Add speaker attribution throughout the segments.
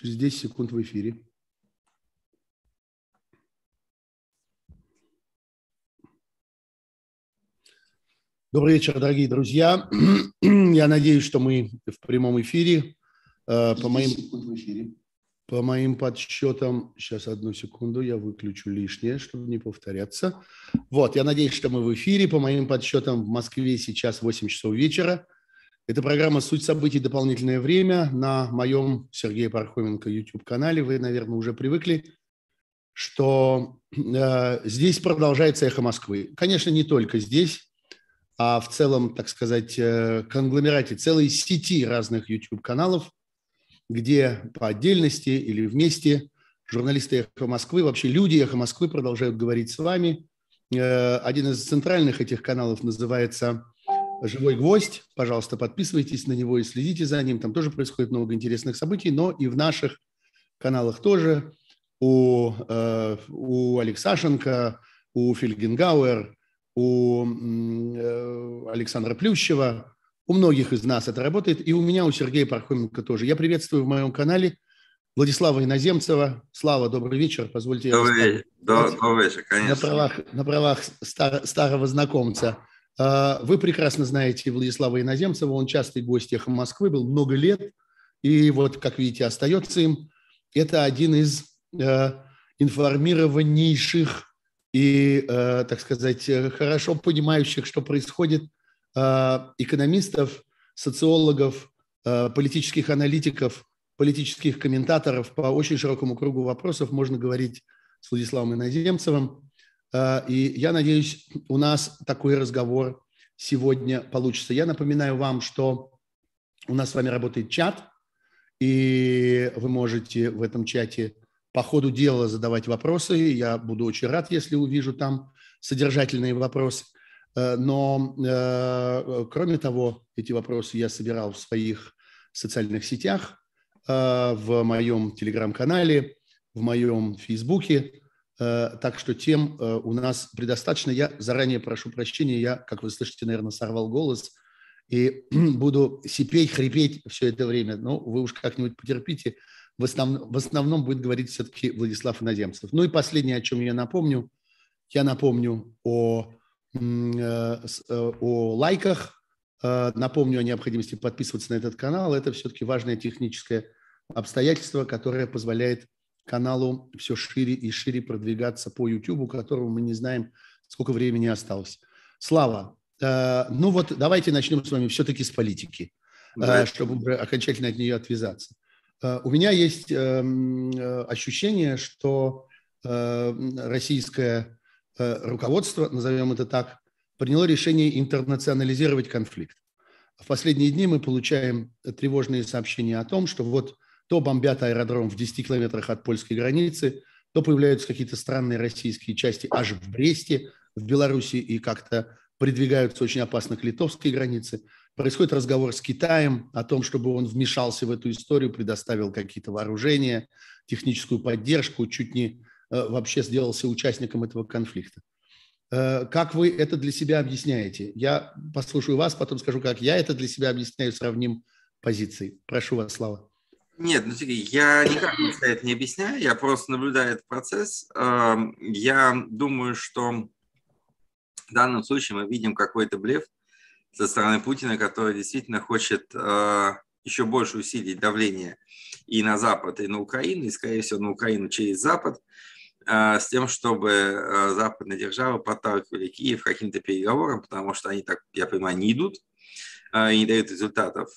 Speaker 1: Через 10 секунд в эфире. Добрый вечер, дорогие друзья. Я надеюсь, что мы в прямом эфире. Э, по моим, по моим подсчетам, сейчас одну секунду, я выключу лишнее, чтобы не повторяться. Вот, я надеюсь, что мы в эфире. По моим подсчетам, в Москве сейчас 8 часов вечера. Это программа «Суть событий. Дополнительное время» на моем Сергея Пархоменко YouTube-канале. Вы, наверное, уже привыкли, что э, здесь продолжается «Эхо Москвы». Конечно, не только здесь а в целом, так сказать, э, конгломерате целой сети разных YouTube-каналов, где по отдельности или вместе журналисты «Эхо Москвы», вообще люди «Эхо Москвы» продолжают говорить с вами. Э, один из центральных этих каналов называется «Живой гвоздь». Пожалуйста, подписывайтесь на него и следите за ним. Там тоже происходит много интересных событий, но и в наших каналах тоже. У, э, у Алексашенко, у Фельгенгауэр, у э, Александра Плющева, у многих из нас это работает, и у меня, у Сергея Пархоменко тоже. Я приветствую в моем канале Владислава Иноземцева. Слава, добрый вечер. Позвольте...
Speaker 2: Добрый вечер, добрый вечер, конечно.
Speaker 1: На правах, на правах стар, старого знакомца. А, вы прекрасно знаете Владислава Иноземцева, он частый гость «Эхо Москвы», был много лет, и вот, как видите, остается им. Это один из э, информированнейших и, э, так сказать, э, хорошо понимающих, что происходит, э, экономистов, социологов, политических аналитиков, политических комментаторов по очень широкому кругу вопросов можно говорить с Владиславом Иноземцевым. И я надеюсь, у нас такой разговор сегодня получится. Я напоминаю вам, что у нас с вами работает чат, и вы можете в этом чате по ходу дела задавать вопросы. Я буду очень рад, если увижу там содержательные вопросы. Э, но, э, кроме того, эти вопросы я собирал в своих социальных сетях, э, в моем телеграм-канале, в моем фейсбуке. Так что тем у нас предостаточно. Я заранее прошу прощения, я, как вы слышите, наверное, сорвал голос и буду сипеть, хрипеть все это время. Но вы уж как-нибудь потерпите в основном, в основном будет говорить все-таки Владислав Иноземцев. Ну и последнее, о чем я напомню. Я напомню о, э, э, о лайках, э, напомню о необходимости подписываться на этот канал. Это все-таки важное техническое обстоятельство, которое позволяет каналу все шире и шире продвигаться по YouTube, которому мы не знаем, сколько времени осталось. Слава, ну вот давайте начнем с вами все-таки с политики, да. чтобы уже окончательно от нее отвязаться. Э, у меня есть эм, э, ощущение, что э, российское руководство, назовем это так, приняло решение интернационализировать конфликт. В последние дни мы получаем тревожные сообщения о том, что вот то бомбят аэродром в 10 километрах от польской границы, то появляются какие-то странные российские части аж в Бресте, в Беларуси и как-то придвигаются очень опасно к литовской границе. Происходит разговор с Китаем о том, чтобы он вмешался в эту историю, предоставил какие-то вооружения, техническую поддержку, чуть не э, вообще сделался участником этого конфликта. Э, как вы это для себя объясняете? Я послушаю вас, потом скажу, как я это для себя объясняю, сравним позиции. Прошу вас, Слава.
Speaker 2: Нет, ну я никак это не объясняю, я просто наблюдаю этот процесс. Эм, я думаю, что в данном случае мы видим какой-то блеф – со стороны Путина, который действительно хочет э, еще больше усилить давление и на Запад, и на Украину, и, скорее всего, на Украину через Запад, э, с тем, чтобы э, западные державы подталкивали Киев к каким-то переговорам, потому что они, так я понимаю, не идут и не дают результатов,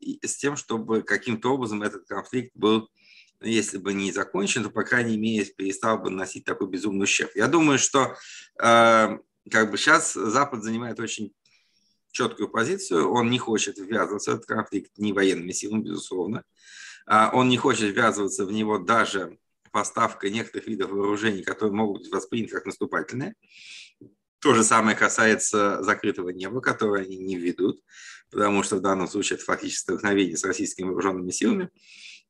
Speaker 2: и с тем, чтобы каким-то образом этот конфликт был если бы не закончен, то, по крайней мере, перестал бы носить такой безумный ущерб. Я думаю, что э, как бы сейчас Запад занимает очень четкую позицию, он не хочет ввязываться в этот конфликт ни военными силами, безусловно, а он не хочет ввязываться в него даже поставкой некоторых видов вооружений, которые могут быть восприняты как наступательные. То же самое касается закрытого неба, которое они не введут, потому что в данном случае это фактически столкновение с российскими вооруженными силами.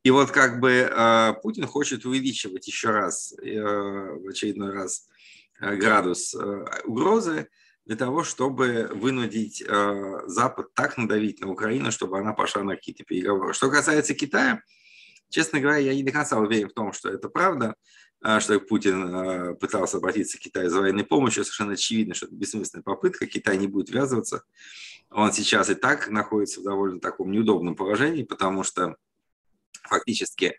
Speaker 2: И вот как бы э, Путин хочет увеличивать еще раз, э, в очередной раз, э, градус угрозы, для того, чтобы вынудить Запад так надавить на Украину, чтобы она пошла на какие-то переговоры. Что касается Китая, Честно говоря, я не до конца уверен в том, что это правда, что Путин пытался обратиться к Китаю за военной помощью. Совершенно очевидно, что это бессмысленная попытка. Китай не будет ввязываться. Он сейчас и так находится в довольно таком неудобном положении, потому что фактически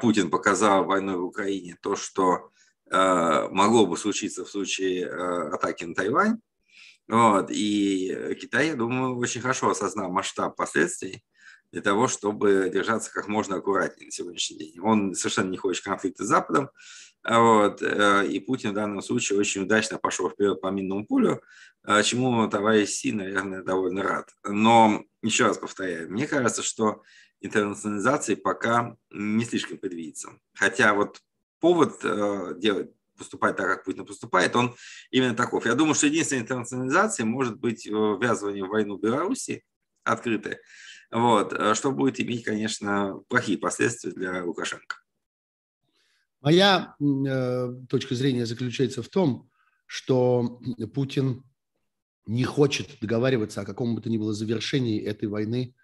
Speaker 2: Путин показал войной в Украине то, что могло бы случиться в случае атаки на Тайвань. Вот. И Китай, я думаю, очень хорошо осознал масштаб последствий для того, чтобы держаться как можно аккуратнее на сегодняшний день. Он совершенно не хочет конфликта с Западом, вот, э, и Путин в данном случае очень удачно пошел вперед по минному полю, э, чему товарищ Си, наверное, довольно рад. Но, еще раз повторяю, мне кажется, что интернационализации пока не слишком предвидится. Хотя вот повод э, делать поступать так, как Путин поступает, он именно таков. Я думаю, что единственная интернационализация может быть ввязывание в войну Беларуси открытое, вот, что будет иметь, конечно, плохие последствия для Лукашенко.
Speaker 1: Моя э, точка зрения заключается в том, что Путин не хочет договариваться о каком бы то ни было завершении этой войны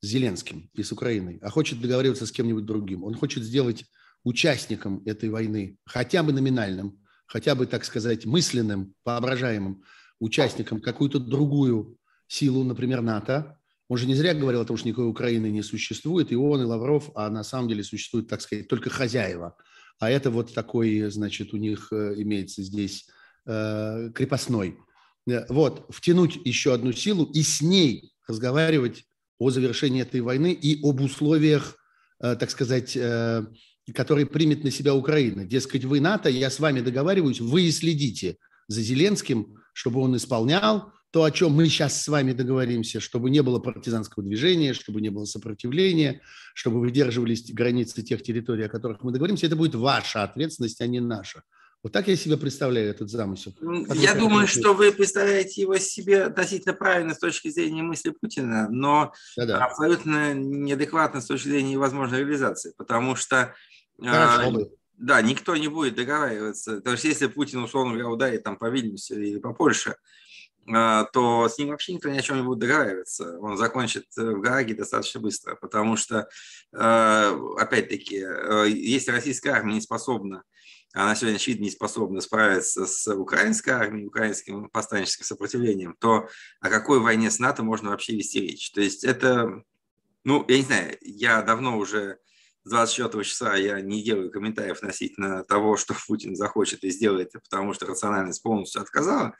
Speaker 1: с Зеленским и с Украиной, а хочет договариваться с кем-нибудь другим. Он хочет сделать участником этой войны, хотя бы номинальным, хотя бы, так сказать, мысленным, воображаемым участником какую-то другую силу, например, НАТО. Он же не зря говорил о том, что никакой Украины не существует, и он, и Лавров, а на самом деле существуют, так сказать, только хозяева. А это вот такой, значит, у них э, имеется здесь э, крепостной. Э, вот, втянуть еще одну силу и с ней разговаривать о завершении этой войны и об условиях, э, так сказать, э, который примет на себя Украина. Дескать, вы НАТО, я с вами договариваюсь, вы и следите за Зеленским, чтобы он исполнял то, о чем мы сейчас с вами договоримся, чтобы не было партизанского движения, чтобы не было сопротивления, чтобы выдерживались границы тех территорий, о которых мы договоримся, это будет ваша ответственность, а не наша. Вот так я себе представляю этот замысел.
Speaker 2: Как я думаю, что вы представляете его себе относительно правильно с точки зрения мысли Путина, но Да-да. абсолютно неадекватно с точки зрения возможной реализации, потому что Хорошо а, Да, никто не будет договариваться. То есть, если Путин, условно говоря, ударит там по Вильнюсу или по Польше, а, то с ним вообще никто ни о чем не будет договариваться. Он закончит э, в Гааге достаточно быстро, потому что, а, опять-таки, э, если российская армия не способна, она сегодня, очевидно, не способна справиться с украинской армией, украинским повстанческим сопротивлением, то о какой войне с НАТО можно вообще вести речь? То есть это, ну, я не знаю, я давно уже 24 числа я не делаю комментариев относительно того, что Путин захочет и сделает, потому что рациональность полностью отказала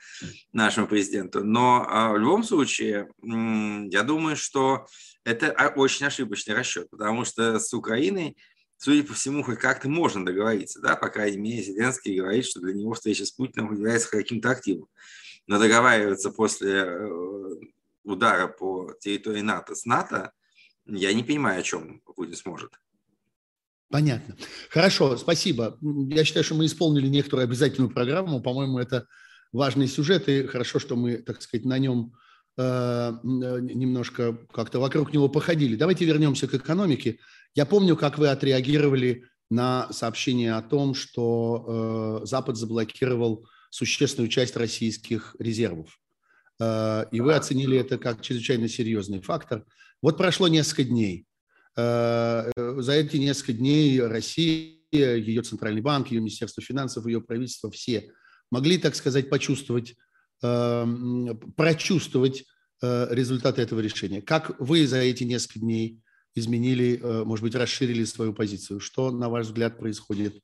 Speaker 2: нашему президенту. Но а, в любом случае, я думаю, что это очень ошибочный расчет, потому что с Украиной, судя по всему, хоть как-то можно договориться. Да? По крайней мере, Зеленский говорит, что для него встреча с Путиным является каким-то активом. Но договариваться после э, удара по территории НАТО с НАТО, я не понимаю, о чем Путин сможет.
Speaker 1: Понятно. Хорошо, спасибо. Я считаю, что мы исполнили некоторую обязательную программу. По-моему, это важный сюжет, и хорошо, что мы, так сказать, на нем э, немножко как-то вокруг него походили. Давайте вернемся к экономике. Я помню, как вы отреагировали на сообщение о том, что э, Запад заблокировал существенную часть российских резервов. Э, и вы оценили это как чрезвычайно серьезный фактор. Вот прошло несколько дней. Э, за эти несколько дней Россия, ее Центральный банк, ее Министерство финансов, ее правительство, все могли, так сказать, почувствовать, эм, прочувствовать э, результаты этого решения. Как вы за эти несколько дней изменили, э, может быть, расширили свою позицию? Что, на ваш взгляд, происходит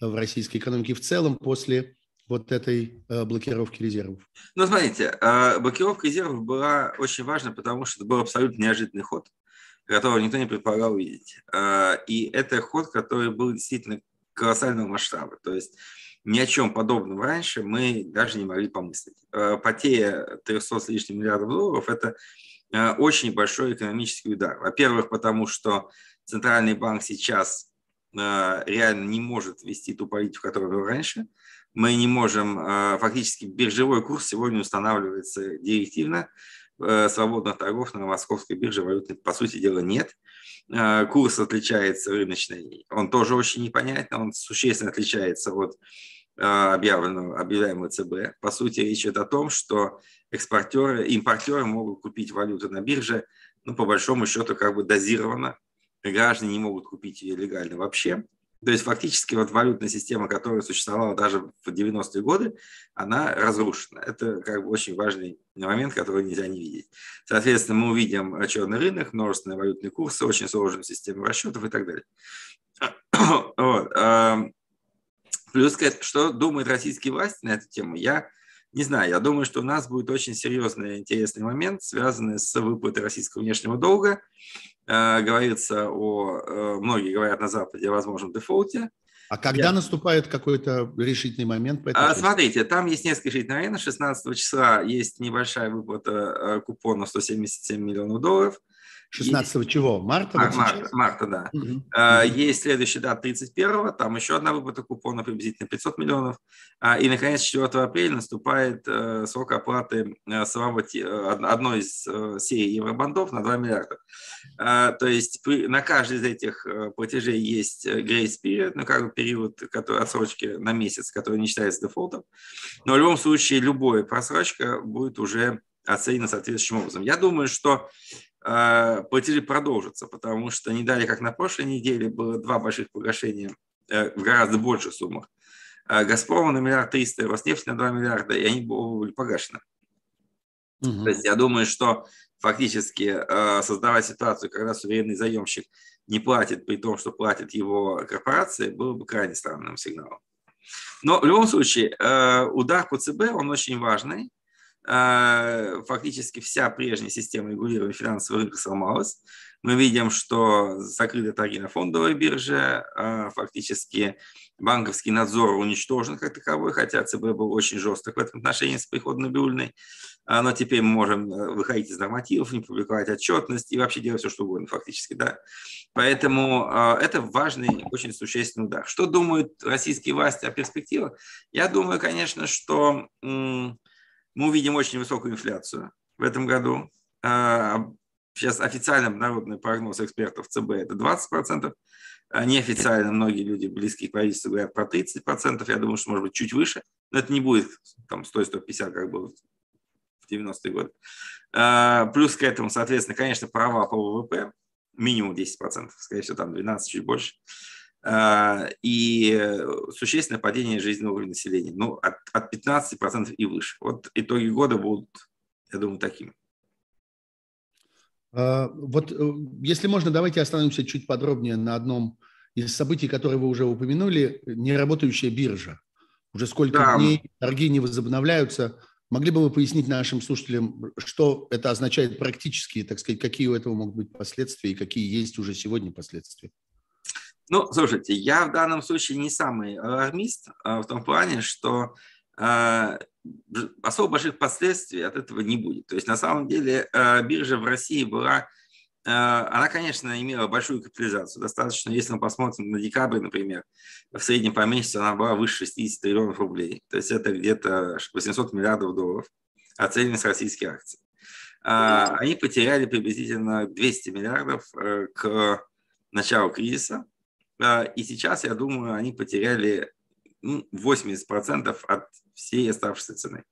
Speaker 1: в российской экономике в целом после вот этой блокировки резервов?
Speaker 2: Ну, смотрите, блокировка резервов была очень важна, потому что это был абсолютно неожиданный ход которого никто не предполагал увидеть. А, и это ход, который был действительно колоссального масштаба. То есть ни о чем подобном раньше мы даже не могли помыслить. А, потеря 300 с лишним миллиардов долларов – это а, очень большой экономический удар. Во-первых, потому что Центральный банк сейчас реально не может вести ту политику, которую был раньше. Мы не можем, фактически биржевой курс сегодня устанавливается директивно, свободных торгов на московской бирже валютной, по сути дела, нет. Э, курс отличается рыночный, он тоже очень непонятный, он существенно отличается от э, объявленного, объявляемого ЦБ. По сути, речь идет о том, что экспортеры, импортеры могут купить валюту на бирже, ну, по большому счету, как бы дозированно, граждане не могут купить ее легально вообще. То есть фактически вот валютная система, которая существовала даже в 90-е годы, она разрушена. Это как бы очень важный момент, который нельзя не видеть. Соответственно, мы увидим черный рынок, множественные валютные курсы, очень сложную систему расчетов и так далее. Вот. Эм, плюс, что думает российские власти на эту тему, я не знаю, я думаю, что у нас будет очень серьезный интересный момент, связанный с выплатой российского внешнего долга. Э, говорится о, э, многие говорят на Западе о возможном дефолте.
Speaker 1: А когда Я... наступает какой-то решительный момент?
Speaker 2: По а, смотрите, там есть несколько решительных моментов. 16 числа есть небольшая выплата э, купона 177 миллионов долларов.
Speaker 1: 16 есть... чего? Марта?
Speaker 2: А, вот марта, марта, да. Угу. А, есть следующая дата 31 там еще одна выплата купона приблизительно 500 миллионов. А, и, наконец, 4 апреля наступает а, срок оплаты а, самого, одной из а, серий евробандов на 2 миллиарда. А, то есть при, на каждый из этих платежей есть грейс период, ну, как бы период который, отсрочки на месяц, который не считается дефолтом. Но в любом случае любая просрочка будет уже оценена соответствующим образом. Я думаю, что платежи продолжатся, потому что не дали, как на прошлой неделе, было два больших погашения э, в гораздо больших суммах. А, Газпром на миллиард триста, Роснефть на 2 миллиарда, и они были погашены. Угу. То есть я думаю, что фактически э, создавать ситуацию, когда суверенный заемщик не платит, при том, что платит его корпорации, было бы крайне странным сигналом. Но в любом случае, э, удар по ЦБ, он очень важный, фактически вся прежняя система регулирования финансового рынка сломалась. Мы видим, что закрыты торги на фондовой бирже, а, фактически банковский надзор уничтожен как таковой, хотя ЦБ был очень жесток в этом отношении с приходом Набиульной. А, но теперь мы можем э, выходить из нормативов, не публиковать отчетность и вообще делать все, что угодно фактически. Да? Поэтому это важный, очень существенный удар. Что думают российские власти о перспективах? Я думаю, конечно, что мы увидим очень высокую инфляцию в этом году. А, сейчас официально народный прогноз экспертов ЦБ это 20%. А неофициально многие люди, близкие к правительству, говорят про 30%. Я думаю, что может быть чуть выше. Но это не будет там 100-150, как было в 90-е годы. А, плюс к этому, соответственно, конечно, права по ВВП минимум 10%, скорее всего, там 12, чуть больше. А, и существенное падение жизненного уровня населения, ну, от, от 15% и выше. Вот итоги года будут, я думаю, такими.
Speaker 1: А, вот, э, если можно, давайте остановимся чуть подробнее на одном из событий, которые вы уже упомянули, неработающая биржа. Уже сколько да. дней торги не возобновляются. Могли бы вы пояснить нашим слушателям, что это означает практически, так сказать, какие у этого могут быть последствия и какие есть уже сегодня последствия?
Speaker 2: Ну, слушайте, я в данном случае не самый алармист а, в том плане, что а, особо больших последствий от этого не будет. То есть на самом деле а, биржа в России была, она, конечно, имела большую капитализацию. Достаточно, если мы посмотрим на декабрь, например, в среднем по месяцу она была выше 60 триллионов рублей. То есть это где-то 800 миллиардов долларов оцененных российские акции. Они потеряли приблизительно 200 миллиардов э, к началу кризиса. А, и сейчас, я думаю, они потеряли 80% от всей оставшейся цены.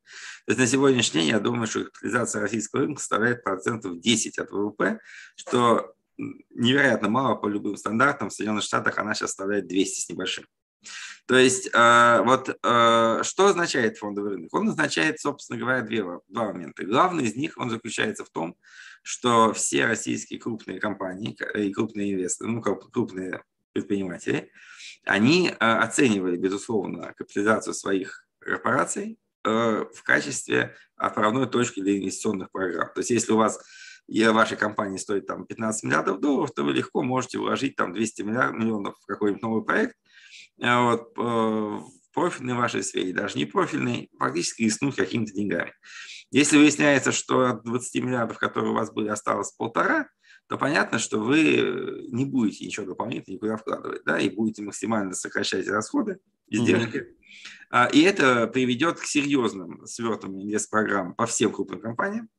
Speaker 2: То есть на сегодняшний день я думаю, что капитализация российского рынка составляет процентов 10 от ВВП, что невероятно мало по любым стандартам. В Соединенных Штатах она сейчас составляет 200 с небольшим. То есть а, вот а, что означает фондовый рынок? Он означает, собственно говоря, две, два момента. Главный из них, он заключается в том, что все российские крупные компании и крупные инвесторы, ну, крупные предприниматели, они э, оценивали, безусловно, капитализацию своих корпораций э, в качестве отправной точки для инвестиционных программ. То есть если у вас и вашей компании стоит там 15 миллиардов долларов, то вы легко можете вложить там 200 миллиардов, миллионов в какой-нибудь новый проект, э, вот, в профильной вашей сфере, даже не профильной, фактически рискнуть какими-то деньгами. Если выясняется, что от 20 миллиардов, которые у вас были, осталось полтора, то понятно, что вы не будете ничего дополнительно никуда вкладывать, да, и будете максимально сокращать расходы, издержки. Mm-hmm. И это приведет к серьезным свертам инвестпрограмм по всем крупным компаниям.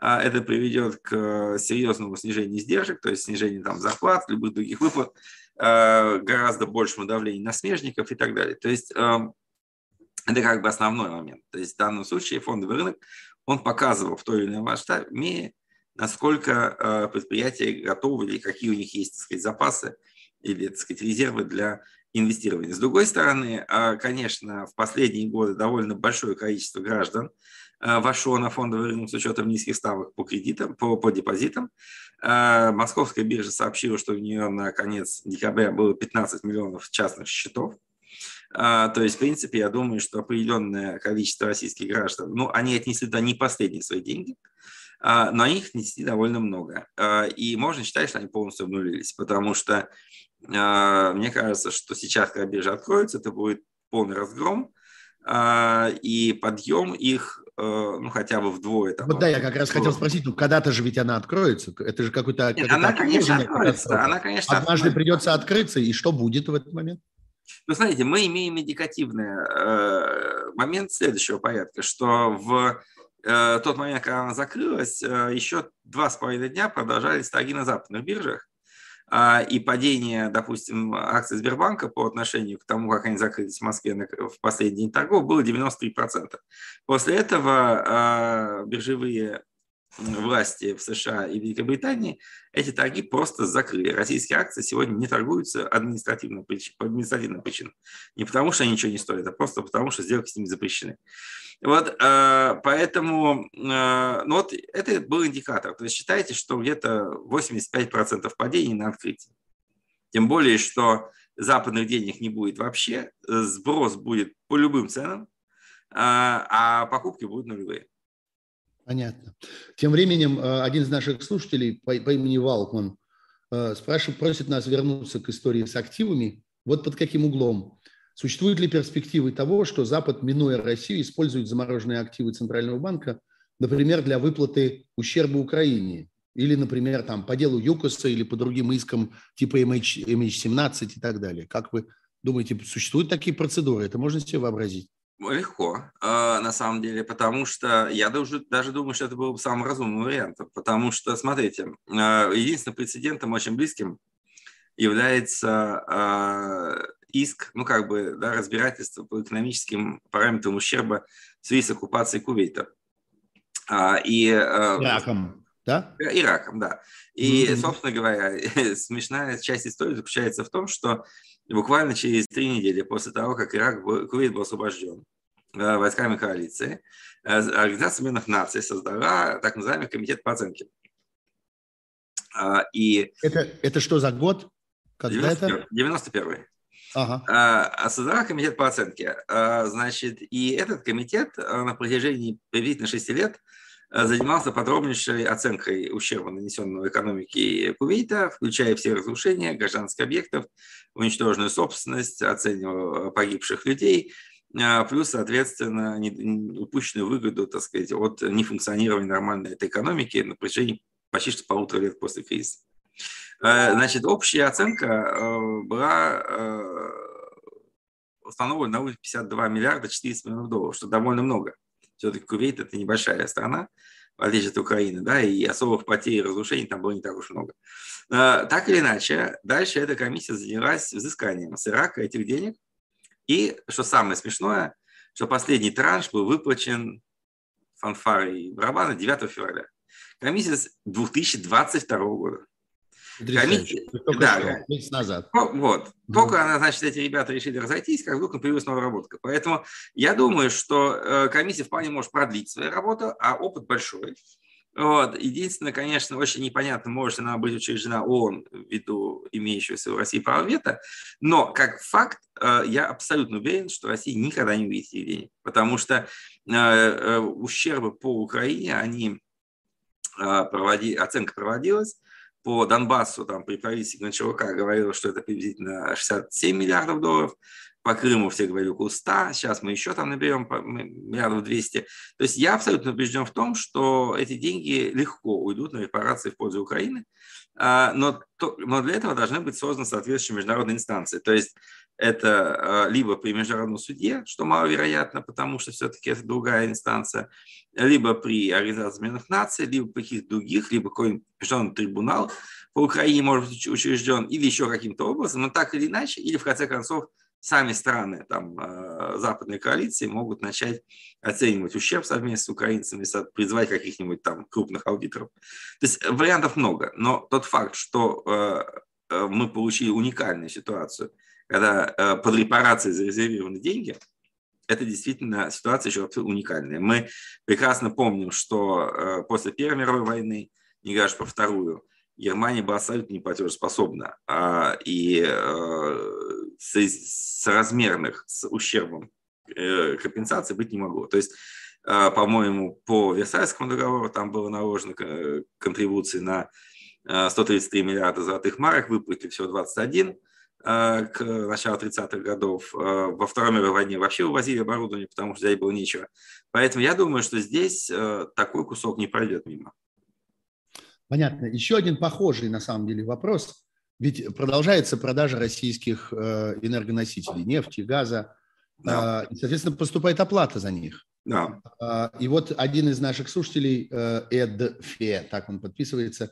Speaker 2: А, это приведет к серьезному снижению издержек, то есть снижению там, зарплат, любых других выплат, а, гораздо большему давлению на смежников и так далее. То есть это как бы основной момент. То есть в данном случае фондовый рынок, он показывал в той или иной масштабе, насколько предприятия готовы или какие у них есть так сказать, запасы или так сказать, резервы для инвестирования. С другой стороны, конечно, в последние годы довольно большое количество граждан вошло на фондовый рынок с учетом низких ставок по кредитам, по, по депозитам. Московская биржа сообщила, что у нее на конец декабря было 15 миллионов частных счетов. То есть, в принципе, я думаю, что определенное количество российских граждан, ну, они отнесли туда не последние свои деньги, но их несли довольно много. А, и можно считать, что они полностью обнулились, потому что мне кажется, что сейчас, когда биржа откроется, это будет полный разгром, и подъем их ну, хотя бы вдвое.
Speaker 1: Там, вот да, я как раз хотел спросить, ну, когда-то же ведь она откроется, это же какой-то...
Speaker 2: Она, конечно, откроется, она, конечно,
Speaker 1: Однажды откроется. придется открыться, и что будет в этот момент?
Speaker 2: Ну, смотрите, мы имеем индикативный э, момент следующего порядка, что в тот момент, когда она закрылась, э, еще два с половиной дня продолжались торги на западных биржах, э, и падение, допустим, акций Сбербанка по отношению к тому, как они закрылись в Москве в последний день торгов, было 93%. После этого э, биржевые власти в США и Великобритании эти торги просто закрыли. Российские акции сегодня не торгуются административно, по административным причинам. Не потому, что они ничего не стоят, а просто потому, что сделки с ними запрещены. Вот, э, поэтому э, ну вот это был индикатор. То есть считайте, что где-то 85% падений на открытии. Тем более, что западных денег не будет вообще, сброс будет по любым ценам, э, а покупки будут нулевые.
Speaker 1: Понятно. Тем временем э, один из наших слушателей по, по имени Валкман э, спрашивает, просит нас вернуться к истории с активами. Вот под каким углом? Существуют ли перспективы того, что Запад, минуя Россию, использует замороженные активы Центрального банка, например, для выплаты ущерба Украине? Или, например, там, по делу ЮКОСа или по другим искам типа MH, MH17 и так далее. Как вы думаете, существуют такие процедуры? Это можно себе вообразить?
Speaker 2: Легко, а, на самом деле, потому что я даже, даже думаю, что это был бы самым разумным вариантом, потому что, смотрите, а, единственным прецедентом очень близким является а, иск, ну как бы, да, разбирательство по экономическим параметрам ущерба в связи с оккупацией Кувейта.
Speaker 1: И, Ираком, да?
Speaker 2: Ираком, да. И, mm-hmm. собственно говоря, смешная часть истории заключается в том, что буквально через три недели после того, как Ирак, Кувейт был освобожден э, войсками коалиции, э, Организация Объединенных Наций создала так называемый комитет по оценке.
Speaker 1: А, и это, это что за год?
Speaker 2: Когда 91, это? 91 Ага. А, создала комитет по оценке. А, значит, и этот комитет на протяжении приблизительно 6 лет Э, занимался подробнейшей оценкой ущерба, нанесенного экономике Кувейта, включая все разрушения гражданских объектов, уничтоженную собственность, оценивал погибших людей, э, плюс, соответственно, упущенную выгоду, так сказать, от нефункционирования нормальной этой экономики на протяжении почти что полутора лет после кризиса. Э, значит, общая оценка была установлена на уровне 52 миллиарда 400 миллионов долларов, что довольно много. Все-таки Кувейт – это небольшая страна, в отличие от Украины, да, и особых потерь и разрушений там было не так уж много. А, так или иначе, дальше эта комиссия занялась взысканием с Ирака этих денег. И, что самое смешное, что последний транш был выплачен фанфары и барабаны 9 февраля. Комиссия с 2022 года.
Speaker 1: Комиссия, да, месяц назад.
Speaker 2: Вот. Mm-hmm. Только она, значит, эти ребята решили разойтись, как вдруг появилась новая работа. Поэтому я думаю, что э, комиссия вполне может продлить свою работу, а опыт большой. Вот. Единственное, конечно, очень непонятно, может она быть учреждена ООН ввиду имеющегося в России права вето, но как факт э, я абсолютно уверен, что Россия никогда не увидит этих денег, потому что э, ущербы по Украине, они проводи, оценка проводилась, по Донбассу там, при правительстве Гончарука говорилось, что это приблизительно 67 миллиардов долларов, по Крыму все говорили около 100, сейчас мы еще там наберем миллиардов 200. То есть я абсолютно убежден в том, что эти деньги легко уйдут на репарации в пользу Украины, а, но, для этого должны быть созданы соответствующие международные инстанции. То есть это а, либо при международном суде, что маловероятно, потому что все-таки это другая инстанция, либо при Организации Объединенных Наций, либо при каких-то других, либо какой-нибудь международный трибунал по Украине может быть учрежден, или еще каким-то образом, но так или иначе, или в конце концов сами страны там, западной коалиции могут начать оценивать ущерб совместно с украинцами, призывать каких-нибудь там крупных аудиторов. То есть вариантов много, но тот факт, что мы получили уникальную ситуацию, когда под репарации зарезервированы деньги – это действительно ситуация еще уникальная. Мы прекрасно помним, что э, после Первой мировой войны, не говоря про Вторую, Германия была абсолютно неплатежеспособна. А, и э, соразмерных с ущербом э, компенсации быть не могло. То есть, по-моему, по Версальскому договору там было наложено контрибуции на 133 миллиарда золотых марок, выплатили всего 21 Э, к началу 30-х годов. Э, во Второй мировой войне вообще увозили оборудование, потому что здесь было нечего. Поэтому я думаю, что здесь э, такой кусок не пройдет мимо.
Speaker 1: Понятно. Еще один похожий на самом деле вопрос. Ведь продолжается продажа российских энергоносителей, нефти, газа. Да. И, соответственно, поступает оплата за них. Да. И вот один из наших слушателей, Эд Фе, так он подписывается, Э,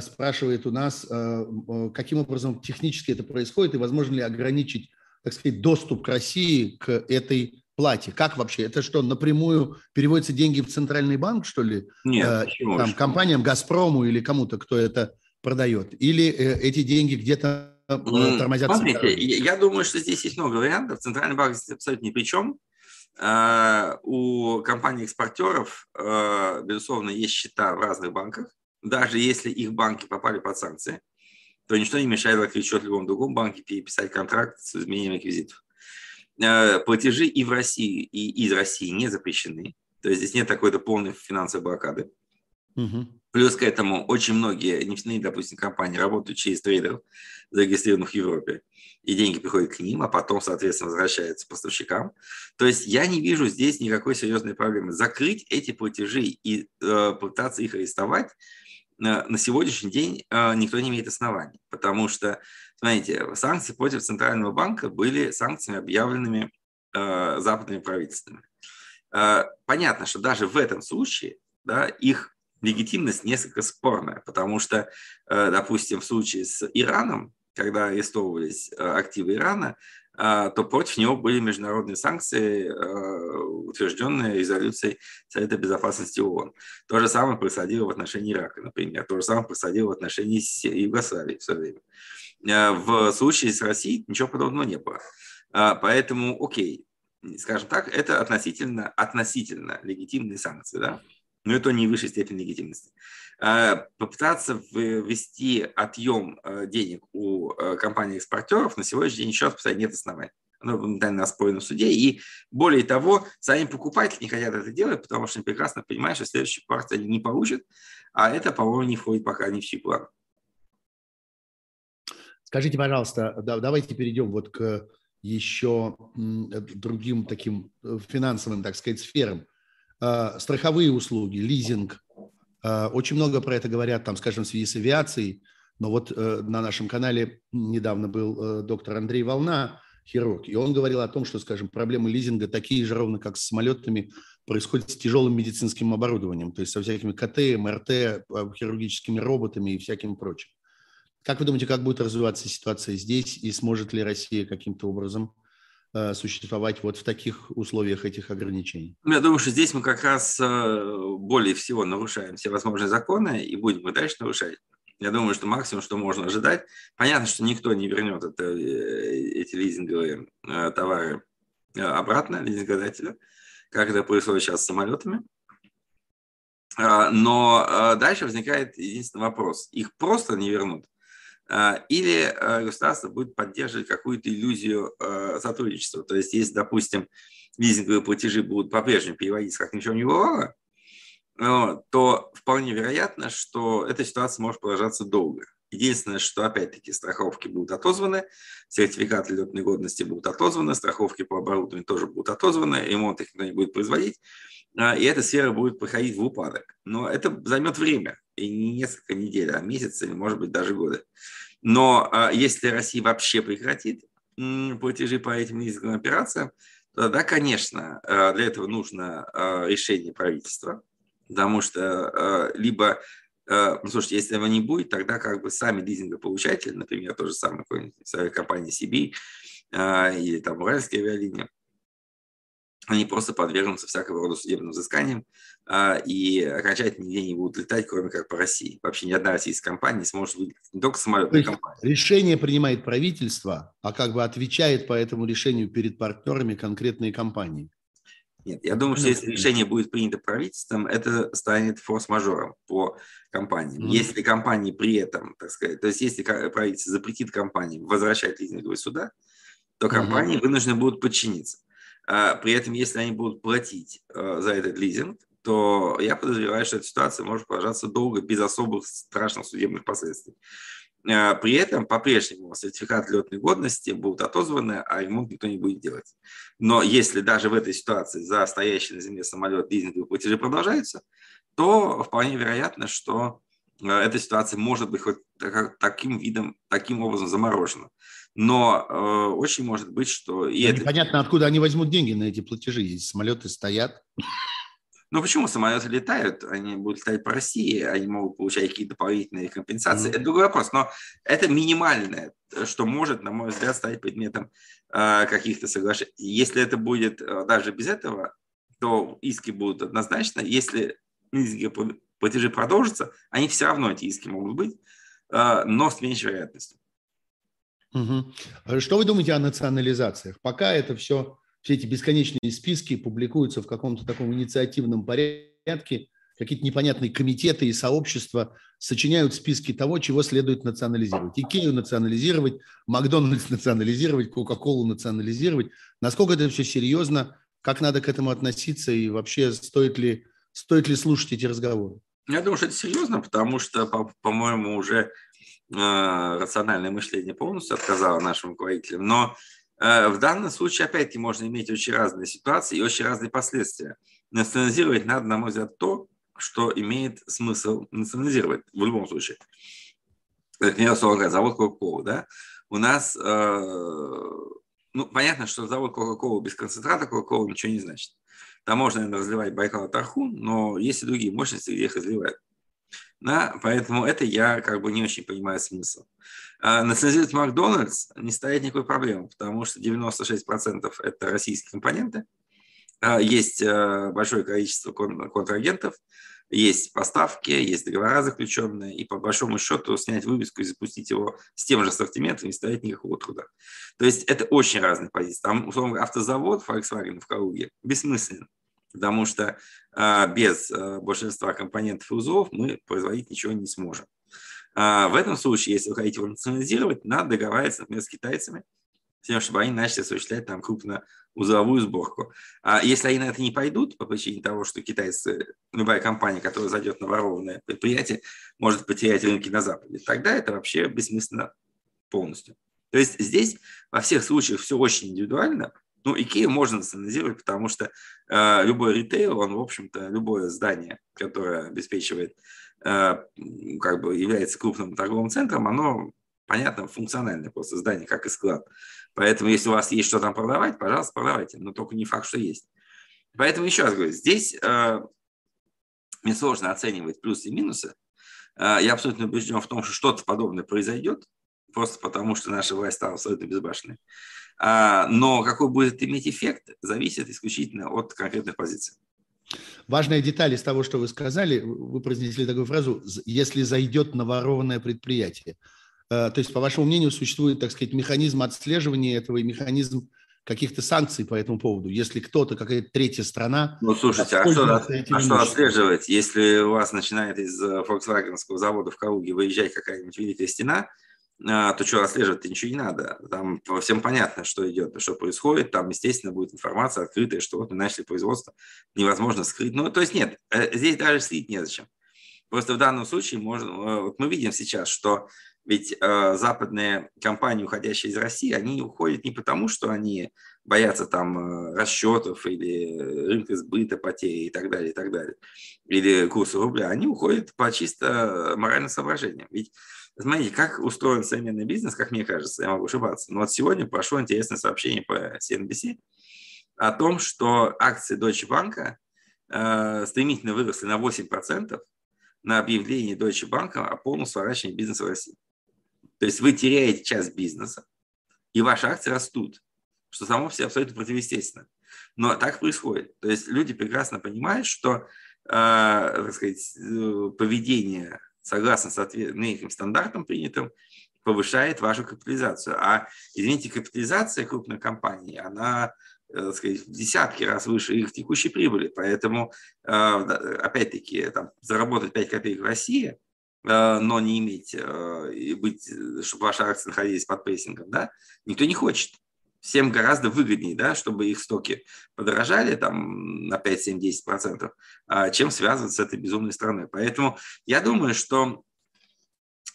Speaker 1: спрашивает у нас, э, э, каким образом технически это происходит и возможно ли ограничить, так сказать, доступ к России к этой плате. Как вообще? Это что, напрямую переводятся деньги в центральный банк, что ли?
Speaker 2: Нет.
Speaker 1: Э, там, компаниям, «Газпрому» или кому-то, кто это продает? Или э, эти деньги где-то э, тормозятся?
Speaker 2: Смотрите, я думаю, что здесь есть много вариантов. Центральный банк здесь абсолютно ни при чем. У компаний-экспортеров, безусловно, есть счета в разных банках даже если их банки попали под санкции, то ничто не мешает открыть счет в любом другом банке, переписать контракт с изменением реквизитов. Э, платежи и в России, и из России не запрещены. То есть здесь нет такой-то полной финансовой блокады. Угу. Плюс к этому очень многие нефтяные, допустим, компании работают через трейдеров, зарегистрированных в Европе, и деньги приходят к ним, а потом, соответственно, возвращаются поставщикам. То есть я не вижу здесь никакой серьезной проблемы. Закрыть эти платежи и э, пытаться их арестовать – на сегодняшний день а, никто не имеет оснований, потому что, смотрите, санкции против Центрального банка были санкциями, объявленными а, западными правительствами. Понятно, что даже в этом случае да, их легитимность несколько спорная, потому что, допустим, в случае с Ираном, когда арестовывались активы Ирана, то против него были международные санкции, а, утвержденные резолюцией Совета Безопасности ООН. То же самое происходило в отношении Ирака, например. То же самое происходило в отношении Югославии в свое время. А, в случае с Россией ничего подобного не было. Поэтому, окей, скажем так, это относительно, относительно легитимные санкции. Да? Но это не высшей степени легитимности. А, попытаться ввести отъем э, денег у э, компаний-экспортеров на сегодняшний день еще раз повторяю, нет оснований. Оно моментально оспорено в суде. И более того, сами покупатели не хотят это делать, потому что они прекрасно понимают, что следующую партию они не получат, а это, по-моему, не входит пока ни в чьи планы.
Speaker 1: Скажите, пожалуйста, давайте перейдем вот к еще другим таким э, финансовым, так сказать, сферам. Э, страховые услуги, лизинг. Э, очень много про это говорят, там, скажем, в связи с авиацией. Но вот э, на нашем канале недавно был доктор Андрей Волна, хирург, и он говорил о том, что, скажем, проблемы лизинга такие же ровно, как с самолетами, происходят с тяжелым медицинским оборудованием, то есть со всякими КТ, МРТ, хирургическими роботами и всяким прочим. Как вы думаете, как будет развиваться ситуация здесь, и сможет ли Россия каким-то образом существовать вот в таких условиях этих ограничений?
Speaker 2: Я думаю, что здесь мы как раз э, более всего нарушаем все возможные законы и будем и дальше нарушать. Я думаю, что максимум, что можно ожидать, понятно, что никто не вернет это, э, эти лизинговые товары обратно лизингодателя, как это происходит сейчас с самолетами. А, но дальше возникает единственный вопрос. Их просто не вернут или а, государство будет поддерживать какую-то иллюзию а, сотрудничества. То есть, если, допустим, лизинговые платежи будут по-прежнему переводиться, как ничего не бывало, то вполне вероятно, что эта ситуация может продолжаться долго. Единственное, что опять-таки страховки будут отозваны, сертификаты летной годности будут отозваны, страховки по оборудованию тоже будут отозваны, ремонт их никто не будет производить, и эта сфера будет проходить в упадок. Но это займет время, не несколько недель, а месяцы, может быть, даже годы. Но а, если Россия вообще прекратит платежи по этим лизинговым операциям, то да, конечно, а, для этого нужно а, решение правительства, потому что либо ну, слушайте, если этого не будет, тогда как бы сами лизингополучатели, например, то же самое, компания Сибирь, или там уральские авиалинии, они просто подвергнутся всякого рода судебным взысканиям а, и окончательно нигде не будут летать, кроме как по России. Вообще ни одна российская компания не сможет вылететь, не только самолетная компания.
Speaker 1: Решение принимает правительство, а как бы отвечает по этому решению перед партнерами конкретные компании.
Speaker 2: Нет, я думаю, что если решение будет принято правительством, это станет форс-мажором по компаниям. Mm-hmm. Если компании при этом, так сказать, то есть если правительство запретит компаниям возвращать лизинговые суда, то компании mm-hmm. вынуждены будут подчиниться. А при этом, если они будут платить э, за этот лизинг, то я подозреваю, что эта ситуация может продолжаться долго, без особых страшных судебных последствий. А при этом по-прежнему сертификат летной годности будут отозваны, а ремонт никто не будет делать. Но если даже в этой ситуации за стоящий на земле самолет лизинговые платежи продолжаются, то вполне вероятно, что э, эта ситуация может быть хоть таким видом, таким образом заморожена но э, очень может быть, что...
Speaker 1: И это... Непонятно, откуда они возьмут деньги на эти платежи, если самолеты стоят.
Speaker 2: Ну почему самолеты летают, они будут летать по России, они могут получать какие-то дополнительные компенсации. Mm-hmm. Это другой вопрос, но это минимальное, что может, на мой взгляд, стать предметом э, каких-то соглашений. Если это будет э, даже без этого, то иски будут однозначно. Если платежи продолжатся, они все равно, эти иски могут быть, э, но с меньшей вероятностью.
Speaker 1: Угу. Что вы думаете о национализациях? Пока это все, все эти бесконечные списки публикуются в каком-то таком инициативном порядке, какие-то непонятные комитеты и сообщества сочиняют списки того, чего следует национализировать. Икею национализировать, Макдональдс национализировать, Кока-Колу национализировать. Насколько это все серьезно, как надо к этому относиться и вообще стоит ли, стоит ли слушать эти разговоры?
Speaker 2: Я думаю, что это серьезно, потому что, по-моему, уже рациональное мышление полностью отказало нашим руководителям, но э, в данном случае, опять-таки, можно иметь очень разные ситуации и очень разные последствия. Национализировать надо, на мой взгляд, то, что имеет смысл национализировать в любом случае. Например, завод Coca-Cola, да? У нас, э, ну, понятно, что завод Coca-Cola без концентрата Coca-Cola ничего не значит. Там можно, наверное, разливать Байкал Тархун, но есть и другие мощности, где их разливают. Да, поэтому это я как бы не очень понимаю смысл. А национализировать Макдональдс не стоит никакой проблемы, потому что 96% это российские компоненты. А есть э, большое количество контрагентов, есть поставки, есть договора заключенные, и по большому счету снять вывеску и запустить его с тем же ассортиментом не стоит никакого труда. То есть это очень разные позиции. Там, условно, автозавод Volkswagen в Калуге бессмысленно потому что а, без а, большинства компонентов и узлов мы производить ничего не сможем. А, в этом случае, если вы хотите его национализировать, надо договариваться, например, с китайцами, с тем, чтобы они начали осуществлять там крупноузловую сборку. А если они на это не пойдут по причине того, что китайцы, любая компания, которая зайдет на ворованное предприятие, может потерять рынки на Западе, тогда это вообще бессмысленно полностью. То есть здесь во всех случаях все очень индивидуально, ну, Икею можно национализировать, потому что э, любой ритейл, он, в общем-то, любое здание, которое обеспечивает, э, как бы является крупным торговым центром, оно, понятно, функциональное просто здание, как и склад. Поэтому, если у вас есть что там продавать, пожалуйста, продавайте, но только не факт, что есть. Поэтому еще раз говорю, здесь э, мне сложно оценивать плюсы и минусы. Э, я абсолютно убежден в том, что что-то подобное произойдет, просто потому что наша власть стала абсолютно безбашенной. А, но какой будет иметь эффект, зависит исключительно от конкретных позиций.
Speaker 1: Важная деталь из того, что вы сказали, вы произнесли такую фразу «если зайдет на ворованное предприятие». Э, то есть, по вашему мнению, существует, так сказать, механизм отслеживания этого и механизм каких-то санкций по этому поводу, если кто-то, какая-то третья страна...
Speaker 2: Ну, слушайте, а что, а что отслеживать? Если у вас начинает из э, Volkswagen завода в Калуге выезжать какая-нибудь великая стена, а, то что расследовать-то ничего не надо. Там всем понятно, что идет, что происходит. Там, естественно, будет информация открытая, что вот мы начали производство, невозможно скрыть. Ну, то есть нет, э, здесь даже слить незачем. Просто в данном случае можно, э, вот мы видим сейчас, что ведь э, западные компании, уходящие из России, они уходят не потому, что они боятся там э, расчетов или рынка сбыта, потери и так далее, и так далее, или курса рубля, они уходят по чисто моральным соображениям. Ведь Смотрите, как устроен современный бизнес, как мне кажется, я могу ошибаться. Но вот сегодня прошло интересное сообщение по CNBC о том, что акции Deutsche Bank э, стремительно выросли на 8% на объявление Deutsche Bank о полном сворачивании бизнеса в России. То есть вы теряете часть бизнеса, и ваши акции растут, что само по себе абсолютно противоестественно. Но так происходит. То есть люди прекрасно понимают, что э, так сказать, э, поведение согласно неким стандартам принятым повышает вашу капитализацию. А, извините, капитализация крупной компании, она э, так сказать, в десятки раз выше их текущей прибыли. Поэтому, э, опять-таки, там, заработать 5 копеек в России, э, но не иметь, и быть, чтобы ваши акции находились под прессингом, да, никто не хочет. Всем гораздо выгоднее, да, чтобы их стоки подорожали там, на 5, 7, 10 процентов, а, чем связываться с этой безумной страной. Поэтому я думаю, что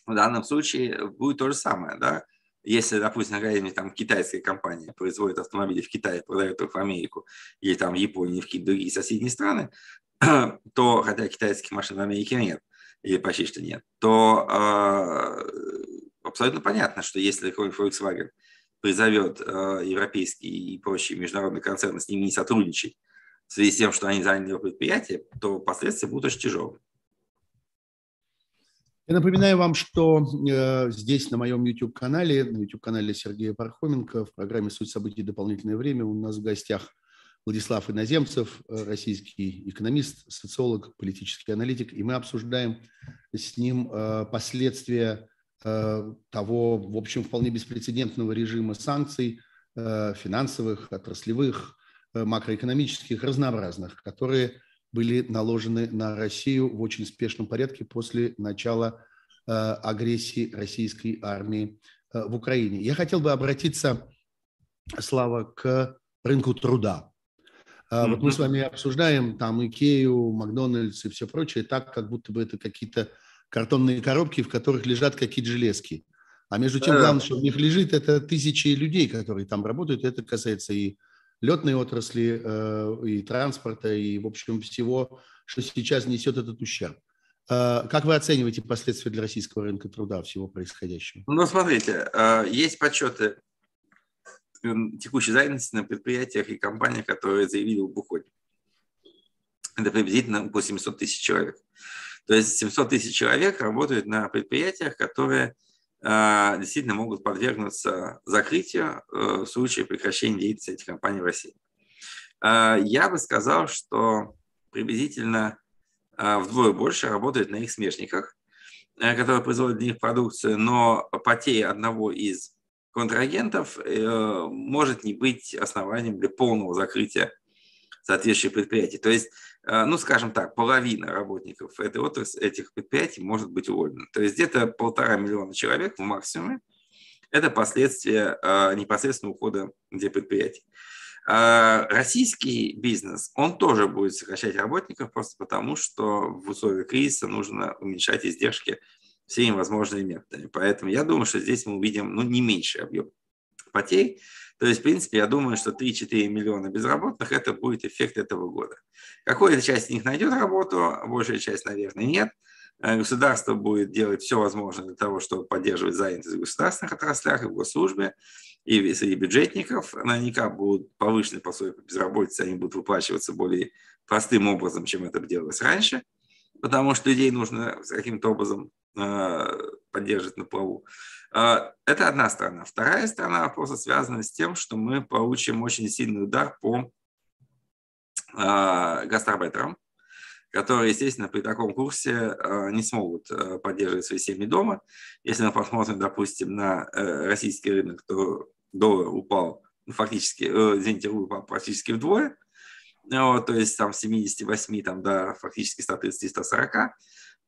Speaker 2: в данном случае будет то же самое, да, если, допустим, какая-нибудь там китайская компания производит автомобили в Китае, продает их в Америку, или там в Японии, в какие-то другие соседние страны, то, хотя китайских машин в Америке нет, или почти что нет, то э, абсолютно понятно, что если какой-нибудь Volkswagen призовет э, европейские и прочие международные концерны с ними не сотрудничать в связи с тем, что они заняли его предприятие, то последствия будут очень тяжелые.
Speaker 1: Я напоминаю вам, что э, здесь на моем YouTube-канале, на YouTube-канале Сергея Пархоменко в программе «Суть событий. Дополнительное время» у нас в гостях Владислав Иноземцев, э, российский экономист, социолог, политический аналитик, и мы обсуждаем с ним э, последствия того, в общем, вполне беспрецедентного режима санкций э, финансовых, отраслевых, э, макроэкономических, разнообразных, которые были наложены на Россию в очень спешном порядке после начала э, агрессии российской армии э, в Украине. Я хотел бы обратиться, Слава, к рынку труда. Mm-hmm. Вот мы с вами обсуждаем там Икею, Макдональдс и все прочее так, как будто бы это какие-то картонные коробки, в которых лежат какие-то железки. А между тем, главное, что в них лежит, это тысячи людей, которые там работают. Это касается и летной отрасли, э, и транспорта, и, в общем, всего, что сейчас несет этот ущерб. Э, как вы оцениваете последствия для российского рынка труда всего происходящего?
Speaker 2: Ну, смотрите, э, есть подсчеты текущей занятости на предприятиях и компаниях, которые заявили об уходе. Это приблизительно по 700 тысяч человек. То есть 700 тысяч человек работают на предприятиях, которые а, действительно могут подвергнуться закрытию э, в случае прекращения деятельности этих компаний в России. А, я бы сказал, что приблизительно а, вдвое больше работают на их смешниках, э, которые производят для них продукцию, но потеря одного из контрагентов э, может не быть основанием для полного закрытия соответствующих предприятий. То есть Э, ну, скажем так, половина работников этой отрасли, этих предприятий может быть уволена. То есть где-то полтора миллиона человек в максимуме – это последствия э, непосредственного ухода где предприятий. Э, российский бизнес, он тоже будет сокращать работников просто потому, что в условиях кризиса нужно уменьшать издержки всеми возможными методами. Поэтому я думаю, что здесь мы увидим ну, не меньший объем потерь, то есть, в принципе, я думаю, что 3-4 миллиона безработных – это будет эффект этого года. Какая-то часть из них найдет работу, большая часть, наверное, нет. Э, государство будет делать все возможное для того, чтобы поддерживать занятость в государственных отраслях и в госслужбе, и среди бюджетников. Наверняка будут повышены пособия по безработице, они будут выплачиваться более простым образом, чем это делалось раньше, потому что людей нужно каким-то образом э, поддерживать на плаву. А, это одна сторона. Вторая сторона вопроса связана с тем, что мы получим очень сильный удар по а, гастарбайтерам, которые, естественно, при таком курсе а, не смогут поддерживать свои семьи дома. Если мы посмотрим, допустим, на э, российский рынок, то доллар упал, ну, фактически, э, извините, рубль упал практически вдвое, то есть там с 78 там, до фактически 130-140.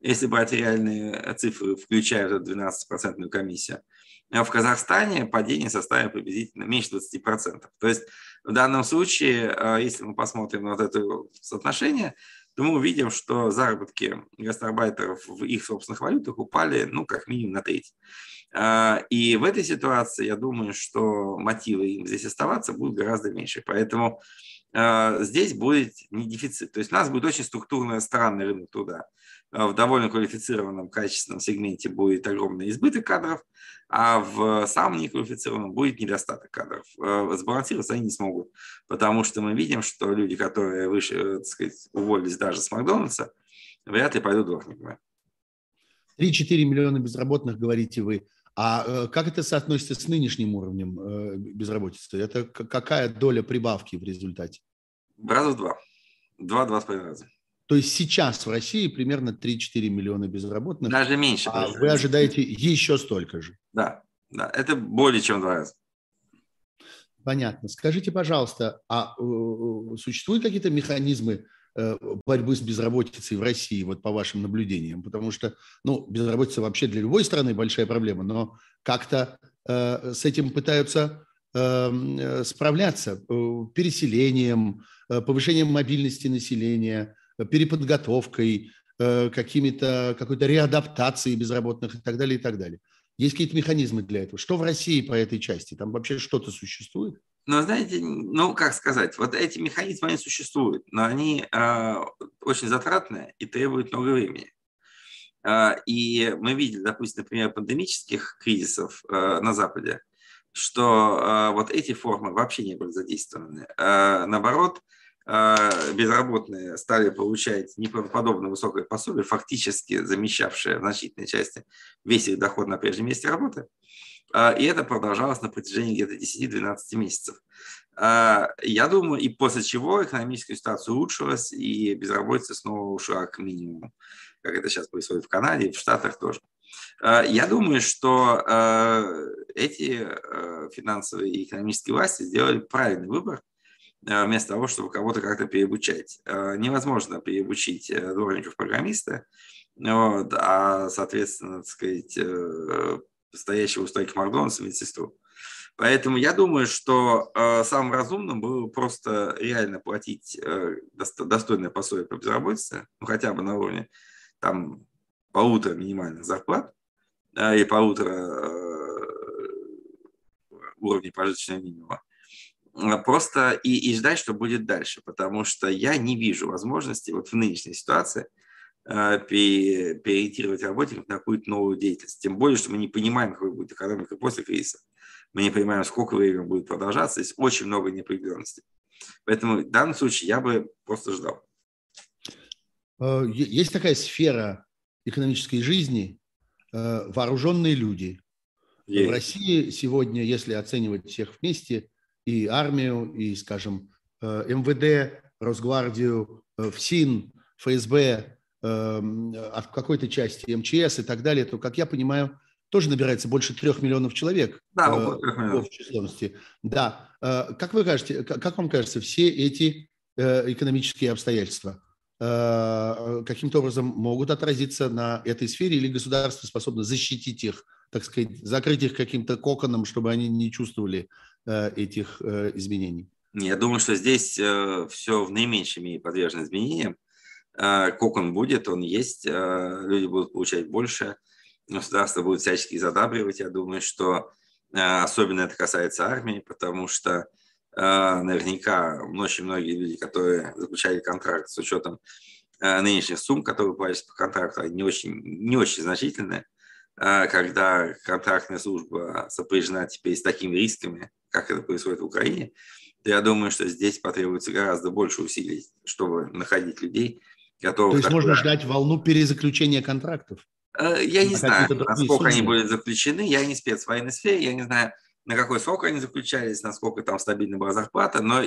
Speaker 2: Если брать реальные цифры, включая 12% комиссию, а в Казахстане падение составит приблизительно меньше 20%. То есть в данном случае, а, если мы посмотрим на вот это соотношение, то мы увидим, что заработки гастарбайтеров в их собственных валютах упали, ну, как минимум на треть. И в этой ситуации, я думаю, что мотивы им здесь оставаться будут гораздо меньше. Поэтому здесь будет не дефицит. То есть у нас будет очень структурный странный рынок труда. Э, в довольно квалифицированном, качественном сегменте будет огромный избыток кадров, а в самом неквалифицированном будет недостаток кадров. Э, сбалансироваться они не смогут, потому что мы видим, что люди, которые выше, так сказать, уволились даже с Макдональдса, вряд ли пойдут дворниками.
Speaker 1: 3-4 миллиона безработных, говорите вы. А э, как это соотносится с нынешним уровнем э, безработицы? Это какая доля прибавки в результате?
Speaker 2: Раза в два. Два-два с половиной раза.
Speaker 1: То есть сейчас в России примерно 3-4 миллиона безработных.
Speaker 2: Даже меньше.
Speaker 1: А вы ожидаете еще столько же?
Speaker 2: Да, да, это более чем два раза.
Speaker 1: Понятно. Скажите, пожалуйста, а э, существуют какие-то механизмы борьбы с безработицей в России, вот по вашим наблюдениям? Потому что, ну, безработица вообще для любой страны большая проблема, но как-то э, с этим пытаются эм, э, справляться э, переселением, э, повышением мобильности населения, переподготовкой, э, какими-то, какой-то реадаптацией безработных и так далее, и так далее. Есть какие-то механизмы для этого? Что в России по этой части? Там вообще что-то существует?
Speaker 2: Ну, знаете, ну, как сказать, вот эти механизмы, они существуют, но они э, очень затратные и требуют много времени. Э, и мы видели, допустим, например, пандемических кризисов э, на Западе, что э, вот эти формы вообще не были задействованы. Э, наоборот, э, безработные стали получать неправдоподобно высокое пособие, фактически замещавшее в значительной части весь их доход на прежнем месте работы. А, и это продолжалось на протяжении где-то 10-12 месяцев. А, я думаю, и после чего экономическая ситуация улучшилась, и безработица снова ушла к минимуму, как это сейчас происходит в Канаде и в Штатах тоже. А, я думаю, что эти финансовые и экономические власти сделали правильный выбор, вместо того, чтобы кого-то как-то переобучать. Невозможно переобучить э, дворников-программиста, вот, а, соответственно, так сказать, э, стоящего у стойки Макдональдса медсестру. Поэтому я думаю, что э, самым разумным было просто реально платить э, достойное пособие по безработице, ну хотя бы на уровне там полутора минимальных зарплат э, и полутора э, уровней прожиточного минимума. Э, просто и, и ждать, что будет дальше, потому что я не вижу возможности вот в нынешней ситуации – переориентировать работников на какую-то новую деятельность. Тем более, что мы не понимаем, какой будет экономика после кризиса. Мы не понимаем, сколько времени будет продолжаться. Есть очень много неопределенности. Поэтому в данном случае я бы просто ждал.
Speaker 1: Э, есть такая сфера экономической жизни э, – вооруженные люди. Есть. В России сегодня, если оценивать всех вместе, и армию, и, скажем, МВД, Росгвардию, ФСИН, ФСБ, от какой-то части МЧС и так далее, то, как я понимаю, тоже набирается больше трех миллионов человек
Speaker 2: да, э,
Speaker 1: в численности. Да. Э, как вы кажете, как вам кажется, все эти э, экономические обстоятельства каким-то образом могут отразиться на этой сфере или государство способно защитить их, так сказать, закрыть их каким-то коконом, чтобы они не чувствовали этих изменений?
Speaker 2: Я думаю, что здесь все в наименьшей мере подвержено изменениям. А, кокон будет, он есть, а, люди будут получать больше, государство будет всячески задабривать. Я думаю, что а, особенно это касается армии, потому что наверняка очень многие люди, которые заключали контракт с учетом нынешних сумм, которые платятся по контракту, они не очень, не очень значительные. Когда контрактная служба сопряжена теперь с такими рисками, как это происходит в Украине, то я думаю, что здесь потребуется гораздо больше усилий, чтобы находить людей,
Speaker 1: готовы. То есть можно ждать волну перезаключения контрактов?
Speaker 2: Э, я не знаю, насколько суммы. они будут заключены. Я не спец в военной сфере, я не знаю, на какой срок они заключались, насколько там стабильна была зарплата, но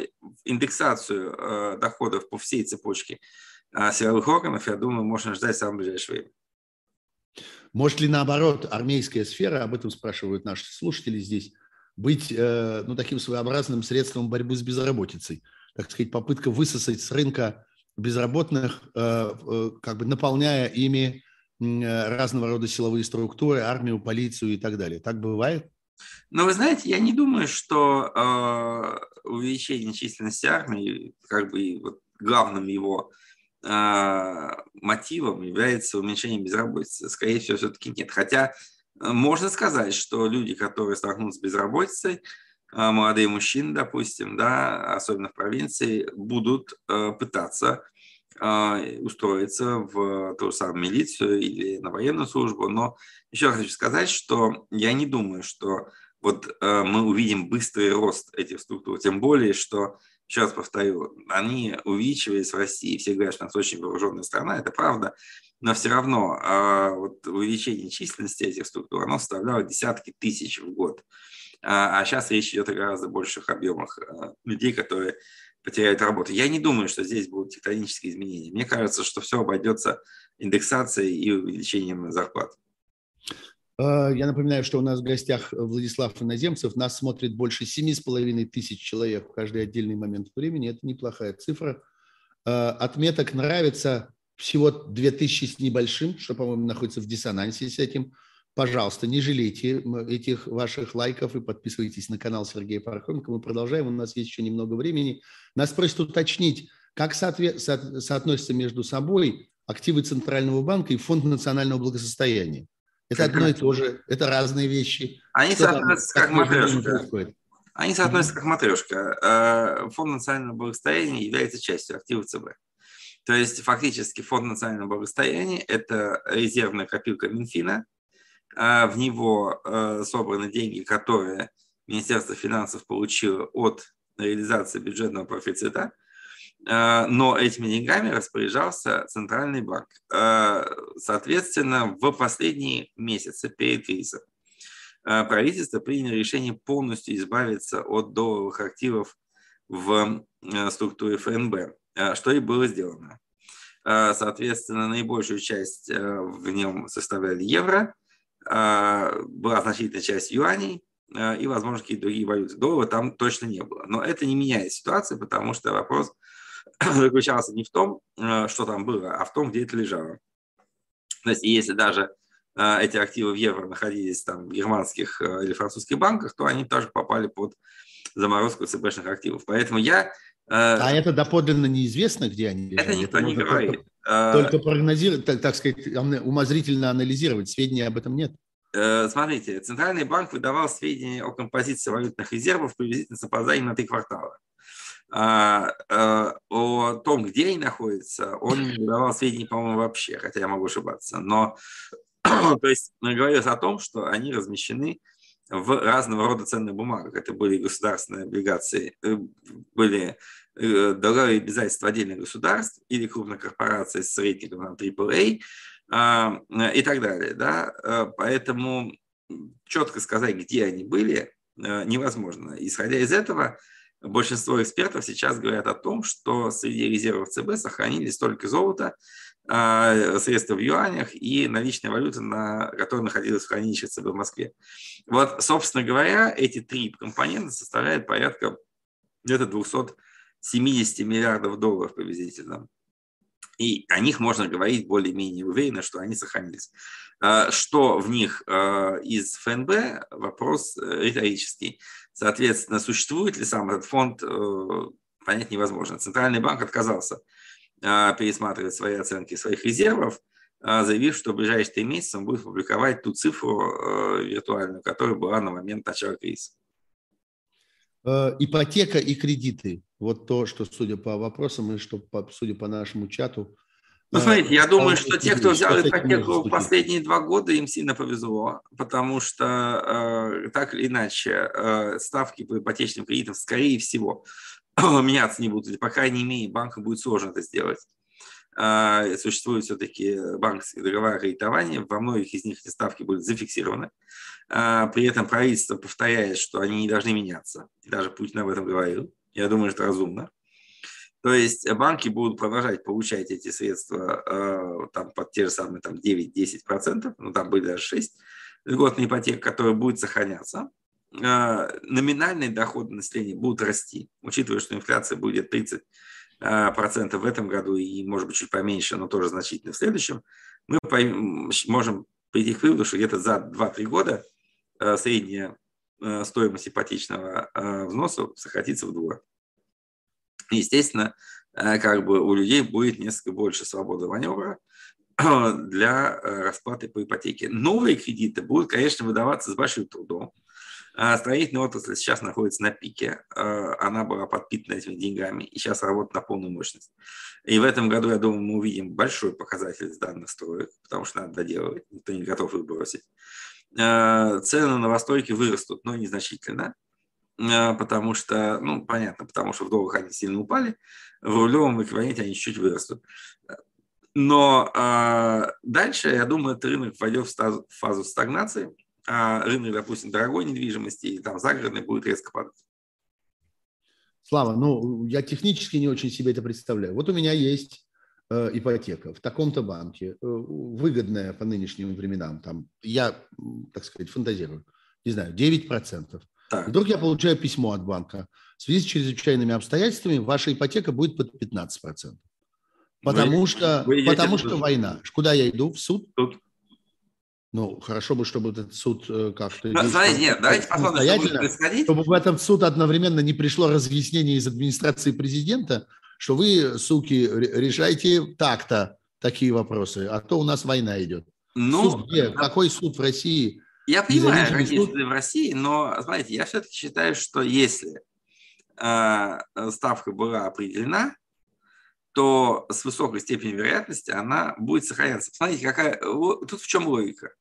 Speaker 2: индексацию э, доходов по всей цепочке э, силовых органов, я думаю, можно ждать в самое ближайшее время.
Speaker 1: Может ли наоборот армейская сфера, об этом спрашивают наши слушатели здесь, быть ну, таким своеобразным средством борьбы с безработицей? Так сказать, попытка высосать с рынка безработных, э, э, как бы наполняя ими разного рода силовые структуры, армию, полицию и так далее. Так бывает?
Speaker 2: Ну, вы знаете, я не думаю, что э, увеличение численности армии, как бы вот главным его э, мотивом является уменьшение безработицы. Скорее всего, все-таки нет. Хотя можно сказать, что люди, которые столкнутся с безработицей, молодые мужчины, допустим, да, особенно в провинции, будут э, пытаться а, устроиться в ту самую милицию или на военную службу. Но еще раз хочу сказать, что я не думаю, что вот э, мы увидим быстрый рост этих структур, тем более, что еще раз повторю, они увеличивались в России, все говорят, что у нас очень вооруженная страна, это правда, но все равно э, вот увеличение численности этих структур, оно составляло десятки тысяч в год. А, а сейчас речь идет о гораздо больших объемах э, людей, которые потеряют работу. Я не думаю, что здесь будут тектонические изменения. Мне кажется, что все обойдется индексацией и увеличением зарплат.
Speaker 1: Э, я напоминаю, что у нас в гостях Владислав Иноземцев. Нас смотрит больше семи с половиной тысяч человек в каждый отдельный момент времени. Это неплохая цифра. Э, отметок нравится всего две тысячи с небольшим, что, по-моему, находится в диссонансе с этим. Пожалуйста, не жалейте этих ваших лайков и подписывайтесь на канал Сергея Пархоменко. Мы продолжаем, у нас есть еще немного времени. Нас просят уточнить, как соотве- со- соотносятся между собой активы Центрального банка и Фонд национального благосостояния. Это одно и то же, это разные вещи.
Speaker 2: Они Что соотносятся как матрешка. Они соотносятся как матрешка. Фонд национального благосостояния является частью активов ЦБ. То есть фактически фонд национального благосостояния – это резервная копилка Минфина. А в него э, собраны деньги, которые Министерство финансов получило от реализации бюджетного профицита – Э, но этими деньгами распоряжался Центральный банк. Э, соответственно, в последние месяцы перед кризисом правительство приняло решение полностью избавиться от долларовых активов в структуре ФНБ, что и было сделано. Соответственно, наибольшую часть в нем составляли евро, была значительная часть юаней и, возможно, какие-то другие валюты. Доллара там точно не было. Но это не меняет ситуацию, потому что вопрос – заключался не в том, э, что там было, а в том, где это лежало. То есть, если даже э, эти активы в евро находились там в германских э, или французских банках, то они тоже попали под заморозку ЦБшных активов. Поэтому я...
Speaker 1: А это доподлинно неизвестно, где они
Speaker 2: лежат? Это никто это не говорит.
Speaker 1: Только, только прогнозировать, так, так сказать, умозрительно анализировать, сведений об этом нет.
Speaker 2: Смотрите, Центральный банк выдавал сведения о композиции валютных резервов приблизительно с опозданием на три квартала. А, а, о том, где они находятся, он не давал сведений, по-моему, вообще, хотя я могу ошибаться. Но, то есть, говорилось о том, что они размещены в разного рода ценных бумагах. Это были государственные облигации, э, были э, долговые обязательства отдельных государств или крупных корпораций с рейтингом там, AAA а, и так далее. Да? Э, поэтому четко сказать, где они были, невозможно. Исходя из этого, большинство экспертов сейчас говорят о том, что среди резервов ЦБ сохранились только золото, средства в юанях и наличная валюта, на, которая находилась в хранилище ЦБ в Москве. Вот, собственно говоря, эти три компонента составляют порядка где-то 270 миллиардов долларов приблизительно. И о них можно говорить более-менее уверенно, что они сохранились. А, что в них а, из ФНБ, вопрос э, риторический. Соответственно, существует ли сам этот фонд, э, понять невозможно. Центральный банк отказался а, пересматривать свои оценки своих резервов, заявив, что в ближайшие три месяца он будет публиковать ту цифру э, виртуальную, которая была на момент начала кризиса.
Speaker 1: Ипотека и кредиты. Вот то, что, судя по вопросам и что, судя по нашему чату,
Speaker 2: ну, смотрите, я думаю, что те, кто взял ипотеку в последние два года, им сильно повезло, потому что э, так или иначе э, ставки по ипотечным кредитам, скорее всего, меняться не будут, или, по крайней мере, банкам будет сложно это сделать. Э, существуют все-таки банковские договора кредитования, во многих из них эти ставки будут зафиксированы. Э, при этом правительство повторяет, что они не должны меняться. даже Путин об этом говорил. Я думаю, что это разумно. То есть банки будут продолжать получать эти средства э, там, под те же самые там, 9-10%, ну там были даже 6 льготная ипотека, которая будет сохраняться. Э, номинальные доходы населения будут расти, учитывая, что инфляция будет 30% э, процентов в этом году и, может быть, чуть поменьше, но тоже значительно в следующем, мы можем прийти к выводу, что где-то за 2-3 года средняя стоимость ипотечного взноса сократится вдвое. Естественно, как бы у людей будет несколько больше свободы маневра для расплаты по ипотеке. Новые кредиты будут, конечно, выдаваться с большим трудом. А строительная отрасль сейчас находится на пике. Э, она была подпитана этими деньгами и сейчас работает на полную мощность. И в этом году, я думаю, мы увидим большой показатель данных строек, потому что надо доделывать, никто не готов их бросить. Цены на новостройки вырастут, но незначительно. потому что, ну, понятно, потому что в долларах они сильно упали, в рублевом эквиваленте они чуть-чуть вырастут. Но э, дальше, я думаю, этот рынок войдет в фазу стагнации, рынок, допустим, дорогой недвижимости и там загородный будет резко падать.
Speaker 1: Слава, ну, я технически не очень себе это представляю. Вот у меня есть э, ипотека в таком-то банке, э, выгодная по нынешним временам, там, я, так сказать, фантазирую, не знаю, 9%. Так. Вдруг я получаю письмо от банка. В связи с чрезвычайными обстоятельствами ваша ипотека будет под 15%. Потому вы, что, вы потому что война. Куда я иду? В суд? Суд. Ну, хорошо бы, чтобы этот суд э, как-то...
Speaker 2: Ну, смотрите, нет, давайте посмотрим, что будет
Speaker 1: происходить. Чтобы в этот суд одновременно не пришло разъяснение из администрации президента, что вы, суки, решайте так-то такие вопросы, а то у нас война идет. Ну, суд где? Да. Какой суд в России?
Speaker 2: Я понимаю, какие суд? суды в России, но, смотрите, я все-таки считаю, что если э, ставка была определена, то с высокой степенью вероятности она будет сохраняться. Смотрите, какая, тут в чем логика.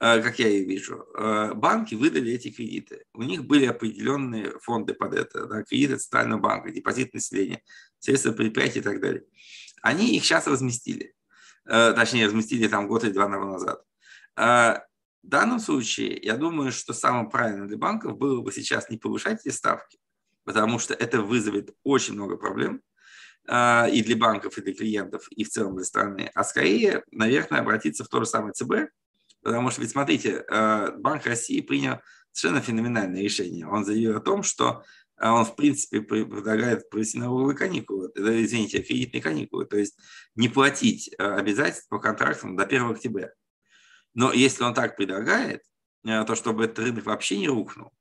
Speaker 2: Э, как я и вижу, э, банки выдали эти кредиты. У них были определенные фонды под это, да, кредиты Центрального банка, депозит населения, средства предприятий и так далее. Они их сейчас разместили. Э, точнее, разместили там год или два назад. В данном случае, я думаю, что самым правильным для банков было бы сейчас не повышать эти ставки, потому что это вызовет очень много проблем и для банков, и для клиентов, и в целом для страны, а скорее, наверное, обратиться в то же самое ЦБ, Потому что, ведь смотрите, э, Банк России принял совершенно феноменальное решение. Он заявил о том, что э, он, в принципе, предлагает провести налоговые каникулы, э, извините, кредитные каникулы, то есть не платить обязательства по контрактам до 1 октября. Но если он так предлагает, то чтобы этот рынок вообще не рухнул,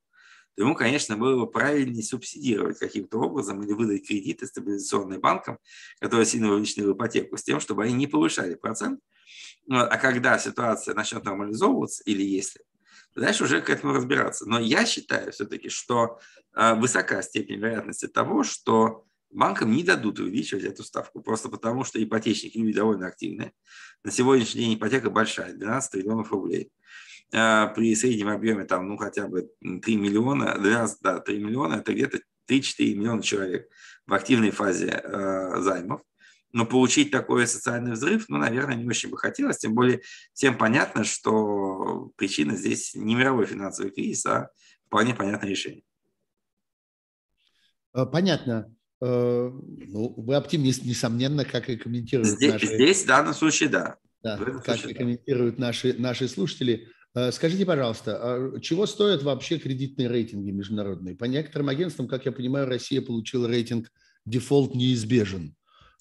Speaker 2: то ему, конечно, было бы правильнее субсидировать каким-то образом или выдать кредиты стабилизационным банкам, которые сильно вовлечены в ипотеку, с тем, чтобы они не повышали процент, а когда ситуация начнет нормализовываться, или если, дальше уже к этому разбираться. Но я считаю все-таки, что а, высока степень вероятности того, что банкам не дадут увеличивать эту ставку, просто потому что ипотечники люди довольно активные. На сегодняшний день ипотека большая, 12 триллионов рублей. А, при среднем объеме там, ну, хотя бы 3 миллиона, 12, да, 3 миллиона, это где-то 3-4 миллиона человек в активной фазе э, займов. Но получить такой социальный взрыв, ну, наверное, не очень бы хотелось. Тем более всем понятно, что причина здесь не мировой финансовый кризис, а вполне понятное решение.
Speaker 1: Э, понятно. Э, ну, вы оптимист, несомненно, как и комментируют
Speaker 2: здесь, наши... Здесь в данном случае, да.
Speaker 1: да как случае, и комментируют наши, наши слушатели. Э, скажите, пожалуйста, а чего стоят вообще кредитные рейтинги международные? По некоторым агентствам, как я понимаю, Россия получила рейтинг «дефолт неизбежен».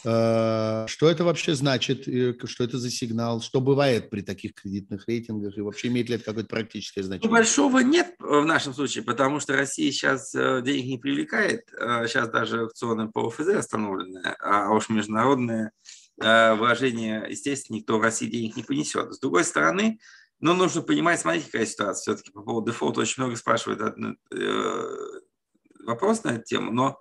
Speaker 1: Э, что это вообще значит, что это за сигнал, что бывает при таких кредитных рейтингах и вообще имеет ли это какое-то практическое ну, значение?
Speaker 2: Ну, большого нет в нашем случае, потому что Россия сейчас э, денег не привлекает, сейчас даже аукционы по ОФЗ остановлены, а уж международные вложения, естественно, никто в России денег не понесет. С другой стороны, ну, нужно понимать, смотрите, какая ситуация. Все-таки по поводу дефолта очень много спрашивают э, вопрос на эту тему, но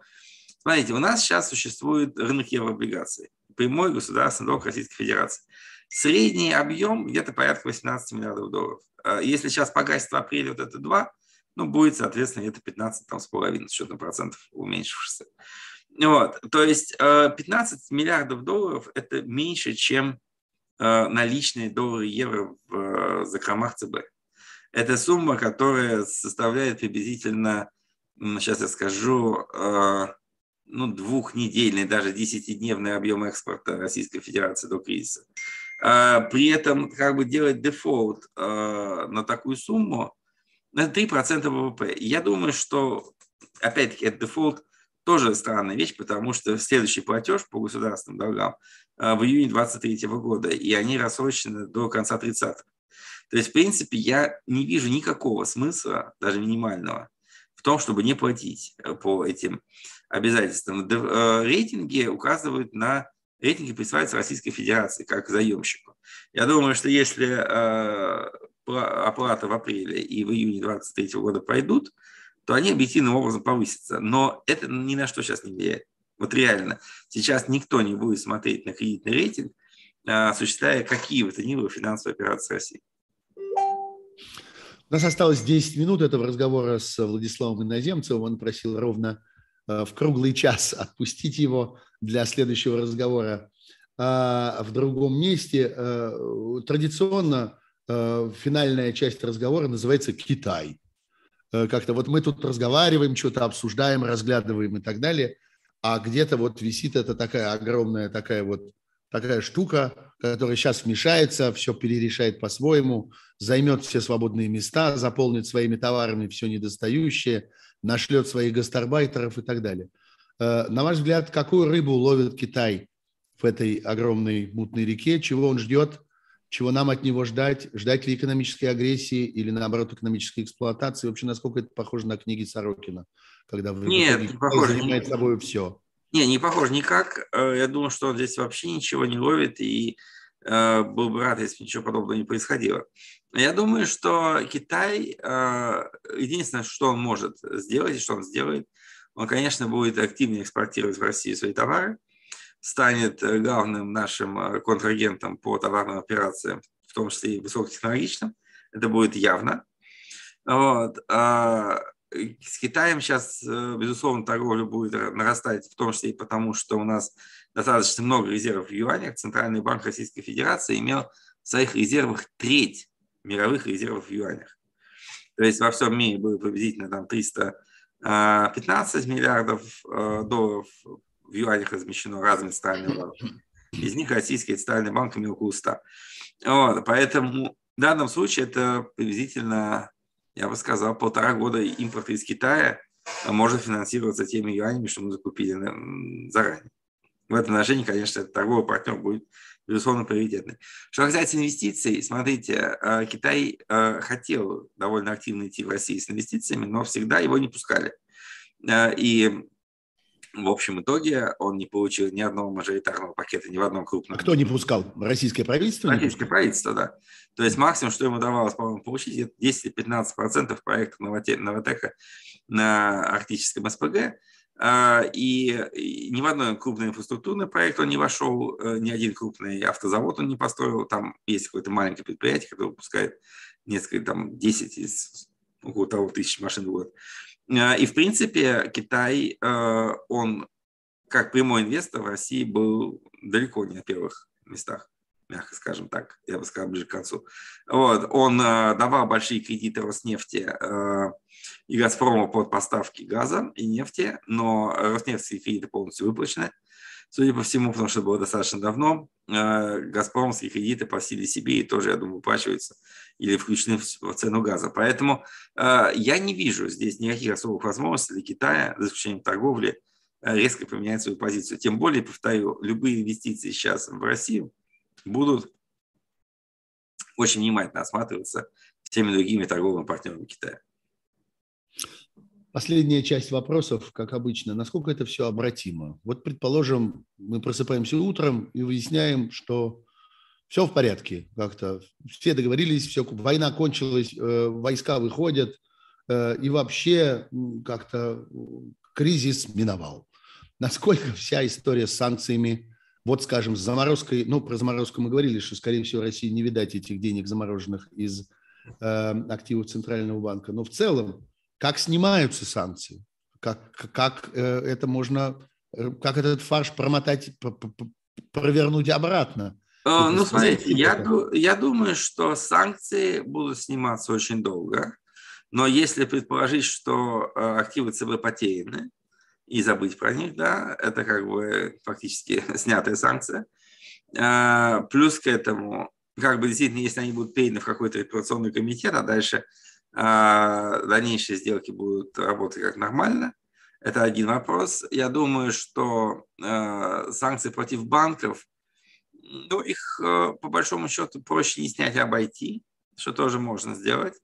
Speaker 2: Смотрите, у нас сейчас существует рынок еврооблигаций, прямой государственный долг Российской Федерации. Средний объем где-то порядка 18 миллиардов долларов. А если сейчас погасит в апреле вот это 2, ну, будет, соответственно, где-то 15 там, с половиной, с учетом процентов уменьшившихся. Вот. То есть 15 э, миллиардов долларов – это меньше, чем э, наличные доллары и евро в э, закромах ЦБ. Это сумма, которая составляет приблизительно, сейчас я скажу, ну, двухнедельный, даже десятидневный объем экспорта Российской Федерации до кризиса. А, при этом как бы делать дефолт а, на такую сумму, это 3% ВВП. Я думаю, что, опять-таки, этот дефолт тоже странная вещь, потому что следующий платеж по государственным долгам а, в июне 2023 года, и они рассрочены до конца 30-х. То есть, в принципе, я не вижу никакого смысла, даже минимального, в том, чтобы не платить э, по этим обязательствам. Э, рейтинги указывают на рейтинги присваиваются Российской Федерации как заемщику. Я думаю, что если э, оплата в апреле и в июне 2023 года пройдут, то они объективным образом повысятся. Но это ни на что сейчас не влияет. Вот реально. Сейчас никто не будет смотреть на кредитный рейтинг, э, осуществляя какие бы то ни было финансовые операции России.
Speaker 1: У нас осталось 10 минут этого разговора с Владиславом Иноземцевым. Он просил ровно в круглый час отпустить его для следующего разговора а в другом месте. Э, традиционно э, финальная часть разговора называется «Китай». Как-то вот мы тут разговариваем, что-то обсуждаем, разглядываем и так далее, а где-то вот висит эта такая огромная такая вот такая штука, которая сейчас вмешается, все перерешает по-своему, займет все свободные места, заполнит своими товарами все недостающее, нашлет своих гастарбайтеров и так далее. Э, на ваш взгляд, какую рыбу ловит Китай в этой огромной мутной реке? Чего он ждет? Чего нам от него ждать? Ждать ли экономической агрессии или, наоборот, экономической эксплуатации? Вообще, насколько это похоже на книги Сорокина, когда в
Speaker 2: Нет,
Speaker 1: итоге
Speaker 2: похоже,
Speaker 1: занимает нет. собой все?
Speaker 2: Не, не похож никак. Э, я думаю, что он здесь вообще ничего не ловит, и э, был бы рад, если бы ничего подобного не происходило. Я думаю, что Китай, э, единственное, что он может сделать, и что он сделает, он, конечно, будет активнее экспортировать в Россию свои товары, станет главным нашим контрагентом по товарным операциям, в том числе и высокотехнологичным. Это будет явно. Вот. А с Китаем сейчас, э, безусловно, торговля будет нарастать, в том числе и потому, что у нас достаточно много резервов в юанях. Центральный банк Российской Федерации имел в своих резервах треть мировых резервов в юанях. То есть во всем мире было приблизительно там 315 миллиардов э, долларов в юанях размещено разными центральными. Из них Российский центральный банк имел около 100. Вот, поэтому в данном случае это приблизительно я бы сказал, полтора года импорта из Китая может финансироваться теми юанями, что мы закупили заранее. В этом отношении, конечно, торговый партнер будет, безусловно, приоритетный. Что касается инвестиций, смотрите, э, Китай э, хотел довольно активно идти в Россию с инвестициями, но всегда его не пускали. Э, и в общем итоге он не получил ни одного мажоритарного пакета ни в одном крупном.
Speaker 1: А кто не пускал? Российское правительство?
Speaker 2: Российское правительство, да. То есть максимум, что ему давалось, по-моему, получить, это 10-15% проектов Новотека на арктическом СПГ. А, и ни в одной крупный инфраструктурный проект он не вошел, э, ни один крупный автозавод он не построил. Там есть какое-то маленькое предприятие, которое выпускает несколько, там, 10 из около того тысяч машин в год. Э, и, в принципе, Китай, э, он как прямой инвестор в России был далеко не на первых местах, мягко скажем так, я бы сказал, ближе к концу. Вот. Он э, давал большие кредиты Роснефти и Газпрому под поставки газа и нефти, но Роснефтские кредиты полностью выплачены судя по всему, потому что было достаточно давно, э, газпромские кредиты по силе себе и тоже, я думаю, выплачиваются или включены в цену газа. Поэтому э, я не вижу здесь никаких особых возможностей для Китая, за исключением торговли, э, резко поменять свою позицию. Тем более, повторю, любые инвестиции сейчас в Россию будут очень внимательно осматриваться всеми другими торговыми партнерами Китая.
Speaker 1: Последняя часть вопросов, как обычно, насколько это все обратимо? Вот, предположим, мы просыпаемся утром и выясняем, что все в порядке как-то. Все договорились, все, война кончилась, э, войска выходят, э, и вообще как-то кризис миновал. Насколько вся история с санкциями, вот, скажем, с заморозкой, ну, про заморозку мы говорили, что, скорее всего, России не видать этих денег замороженных из э, активов Центрального банка, но в целом как снимаются санкции, как, как э, это можно, э, как этот фарш промотать, провернуть обратно.
Speaker 2: А, ну, смотрите, я, я думаю, что санкции будут сниматься очень долго, но если предположить, что э, активы ЦБ потеряны, и забыть про них, да, это как бы фактически снятая санкция. Плюс к этому, как бы действительно, если они будут переданы в какой-то репарационный комитет, а дальше а, дальнейшие сделки будут работать как нормально. Это один вопрос. Я думаю, что э, санкции против банков, ну, их по большому счету проще не снять, а обойти, что тоже можно сделать,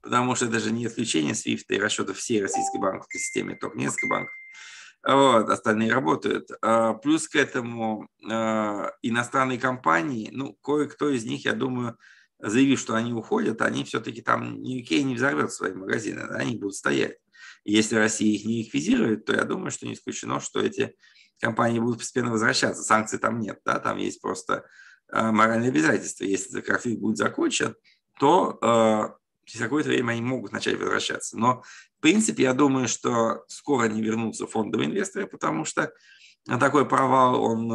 Speaker 2: потому что это же не исключение SWIFT и расчетов всей российской банковской системы, только несколько банков. Вот, остальные работают. А, плюс к этому э, иностранные компании, ну, кое-кто из них, я думаю, заявив, что они уходят, они все-таки там UK не взорвет свои магазины, да, они будут стоять. Если Россия их не ликвидирует, то я думаю, что не исключено, что эти компании будут постепенно возвращаться. Санкций там нет, да, там есть просто э, моральные обязательства. Если конфликт будет закончен, то э, через какое-то время они могут начать возвращаться. Но, в принципе, я думаю, что скоро они вернутся фондовые инвесторы, потому что такой провал, он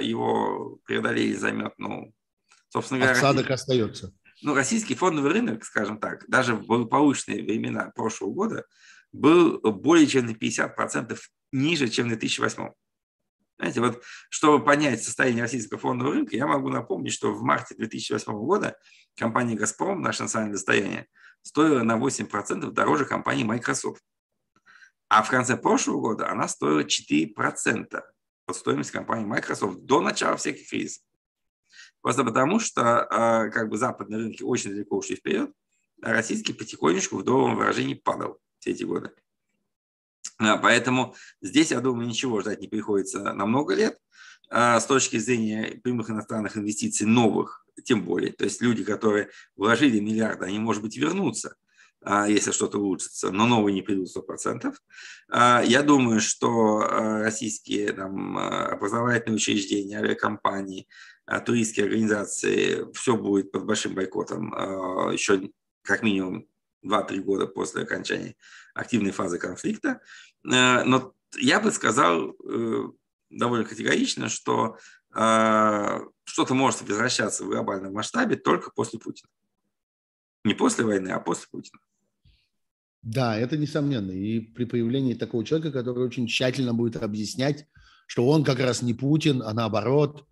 Speaker 2: его преодолеть займет, ну,
Speaker 1: собственно говоря... Осадок остается.
Speaker 2: Ну, российский фондовый рынок, скажем так, даже в благополучные времена прошлого года был более чем на 50% ниже, чем в 2008. Знаете, вот чтобы понять состояние российского фондового рынка, я могу напомнить, что в марте 2008 года компания «Газпром», наше национальное достояние, стоила на 8% дороже компании Microsoft. А в конце прошлого года она стоила 4% от стоимости компании Microsoft до начала всех кризисов. Просто потому, что а, как бы западные рынки очень далеко ушли вперед, а российский потихонечку в долларовом выражении падал все эти годы. А, поэтому здесь, я думаю, ничего ждать не приходится на много лет. А, с точки зрения прямых иностранных инвестиций новых, тем более. То есть люди, которые вложили миллиарды, они, может быть, вернутся, а, если что-то улучшится, но новые не придут 100%. Я думаю, что российские там, образовательные учреждения, авиакомпании, туристские организации, все будет под большим бойкотом еще как минимум 2-3 года после окончания активной фазы конфликта. Э, но я бы сказал э, довольно категорично, что э, что-то может возвращаться в глобальном масштабе только после Путина. Не после войны, а после Путина.
Speaker 1: Да, это несомненно. И при появлении такого человека, который очень тщательно будет объяснять, что он как раз не Путин, а наоборот,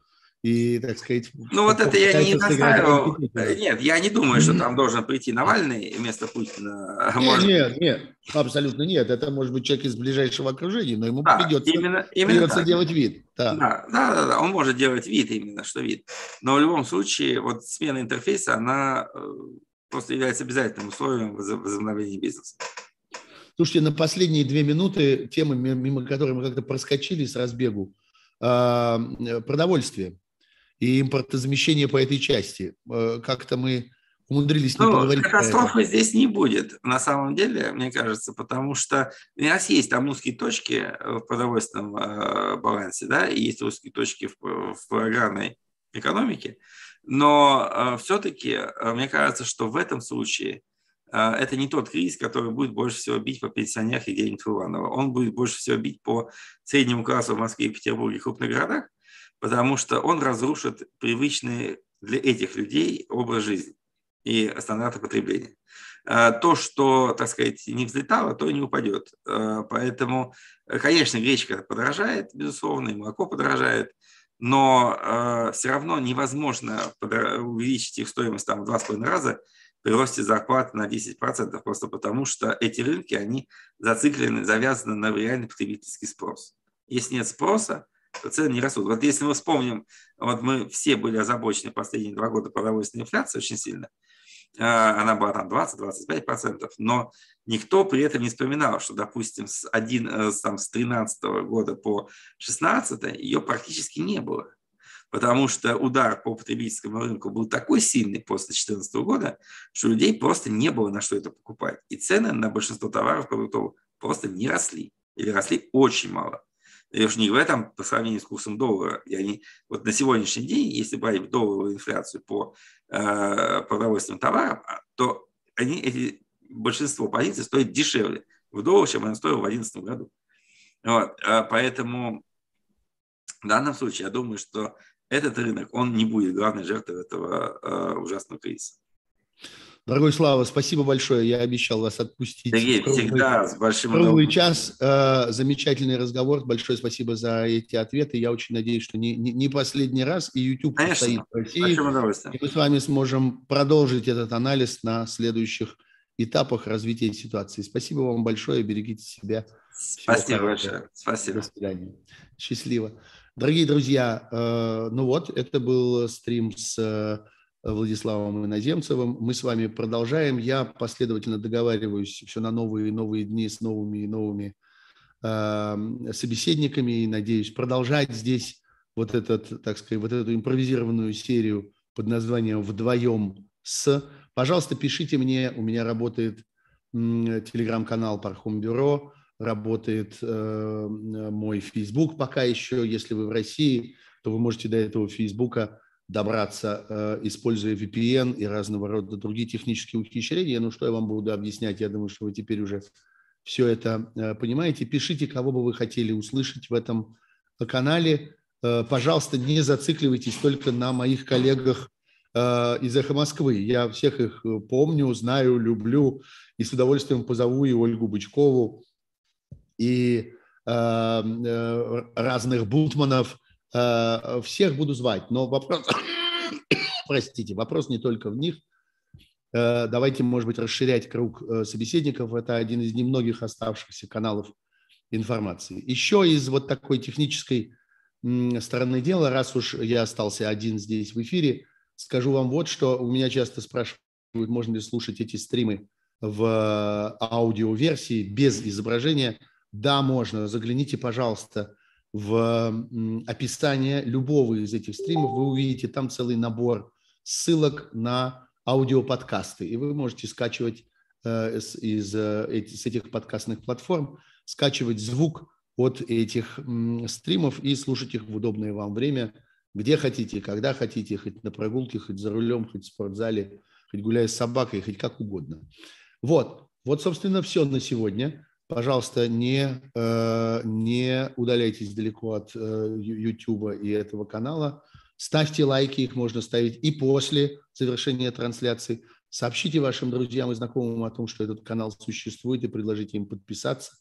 Speaker 1: и, так сказать...
Speaker 2: Ну, вот это я не настаивал. Нет, я не думаю, что там должен прийти Навальный вместо Путина.
Speaker 1: Нет, может... нет, нет, абсолютно нет. Это может быть человек из ближайшего окружения, но ему да, придется, именно, именно придется делать вид.
Speaker 2: Да. Да, да, да, да, он может делать вид именно, что вид. Но в любом случае, вот смена интерфейса, она э, просто является обязательным условием возобновления бизнеса.
Speaker 1: Слушайте, на последние две минуты темы, мимо которой мы как-то проскочили с разбегу, а, продовольствие и импортозамещение по этой части. Э, как-то мы умудрились не ну, поговорить.
Speaker 2: Катастрофы здесь не будет, на самом деле, мне кажется, потому что у нас есть там узкие точки в продовольственном э, балансе, да, и есть узкие точки в, в аграрной экономике, но э, все-таки э, мне кажется, что в этом случае э, это не тот кризис, который будет больше всего бить по пенсионерах и денег Иванова. Он будет больше всего бить по среднему классу в Москве, Петербурге и крупных городах, потому что он разрушит привычный для этих людей образ жизни и стандарты потребления. А, то, что, так сказать, не взлетало, то и не упадет. А, поэтому, конечно, гречка подорожает, безусловно, и молоко подорожает, но а, все равно невозможно увеличить их стоимость там, в два с половиной раза при росте зарплат на 10%, просто потому что эти рынки, они зациклены, завязаны на реальный потребительский спрос. Если нет спроса, цены не растут. Вот если мы вспомним, вот мы все были озабочены последние два года продовольственной инфляцией очень сильно, а, она была там 20-25%, но никто при этом не вспоминал, что, допустим, с, один, э, там, с 13 года по 16 ее практически не было. Потому что удар по потребительскому рынку был такой сильный после 2014 года, что людей просто не было на что это покупать. И цены на большинство товаров продуктов просто не росли. Или росли очень мало. Я уж не говорю там по сравнению с курсом доллара. И они, вот на сегодняшний день, если брать долларовую инфляцию по э, продовольственным товарам, а, то они, эти, большинство позиций стоят дешевле в доллар, чем они стоили в 2011 году. Вот, а поэтому в данном случае я думаю, что этот рынок, он не будет главной жертвой этого э, ужасного кризиса.
Speaker 1: Дорогой Слава, спасибо большое. Я обещал вас отпустить.
Speaker 2: Сергей, круглый, всегда с большим
Speaker 1: Круглый час. Э, замечательный разговор. Большое спасибо за эти ответы. Я очень надеюсь, что не, не, не последний раз. И YouTube Конечно. стоит в России. И мы с вами сможем продолжить этот анализ на следующих этапах развития ситуации. Спасибо вам большое. Берегите себя.
Speaker 2: Спасибо большое. Спасибо.
Speaker 1: До свидания. Счастливо. Дорогие друзья, э, ну вот, это был стрим с э, Владиславом Иноземцевым. Мы с вами продолжаем. Я последовательно договариваюсь все на новые и новые дни с новыми и новыми э, собеседниками и надеюсь продолжать здесь вот, этот, так сказать, вот эту импровизированную серию под названием «Вдвоем с». Пожалуйста, пишите мне. У меня работает телеграм-канал Пархом Бюро, работает э, мой Facebook пока еще. Если вы в России, то вы можете до этого Фейсбука добраться, э, используя VPN и разного рода другие технические ухищрения. Ну, что я вам буду объяснять? Я думаю, что вы теперь уже все это э, понимаете. Пишите, кого бы вы хотели услышать в этом канале. Э, пожалуйста, не зацикливайтесь только на моих коллегах из «Эхо Москвы». Я всех их помню, знаю, люблю и с удовольствием позову и Ольгу Бычкову, и разных бутманов – всех буду звать, но вопрос, простите, вопрос не только в них. Э, давайте, может быть, расширять круг э, собеседников. Это один из немногих оставшихся каналов информации. Еще из вот такой технической стороны дела, раз уж я остался один здесь в эфире, скажу вам вот, что у меня часто спрашивают, можно ли слушать эти стримы в аудиоверсии без изображения. Да, можно. Загляните, пожалуйста, в описание любого из этих стримов. Вы увидите там целый набор ссылок на аудиоподкасты, и вы можете скачивать э, из, э, с этих подкастных платформ, скачивать звук от этих стримов и слушать их в удобное вам время, где хотите, когда хотите, хоть на прогулке, хоть за рулем, хоть в спортзале, хоть гуляя с собакой, хоть как угодно. Вот, вот, собственно, все на сегодня пожалуйста, не, э, не удаляйтесь далеко от э, YouTube и этого канала. Ставьте лайки, их можно ставить и после завершения трансляции. Сообщите вашим друзьям и знакомым о том, что этот канал существует, и предложите им подписаться.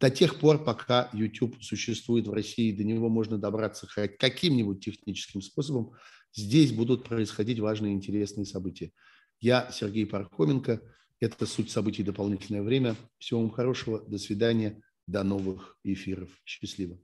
Speaker 1: До тех пор, пока YouTube существует в России, до него можно добраться хоть каким-нибудь техническим способом. Здесь будут происходить важные интересные события. Я Сергей Пархоменко – это суть событий «Дополнительное время». Всего вам хорошего. До свидания. До новых эфиров. Счастливо.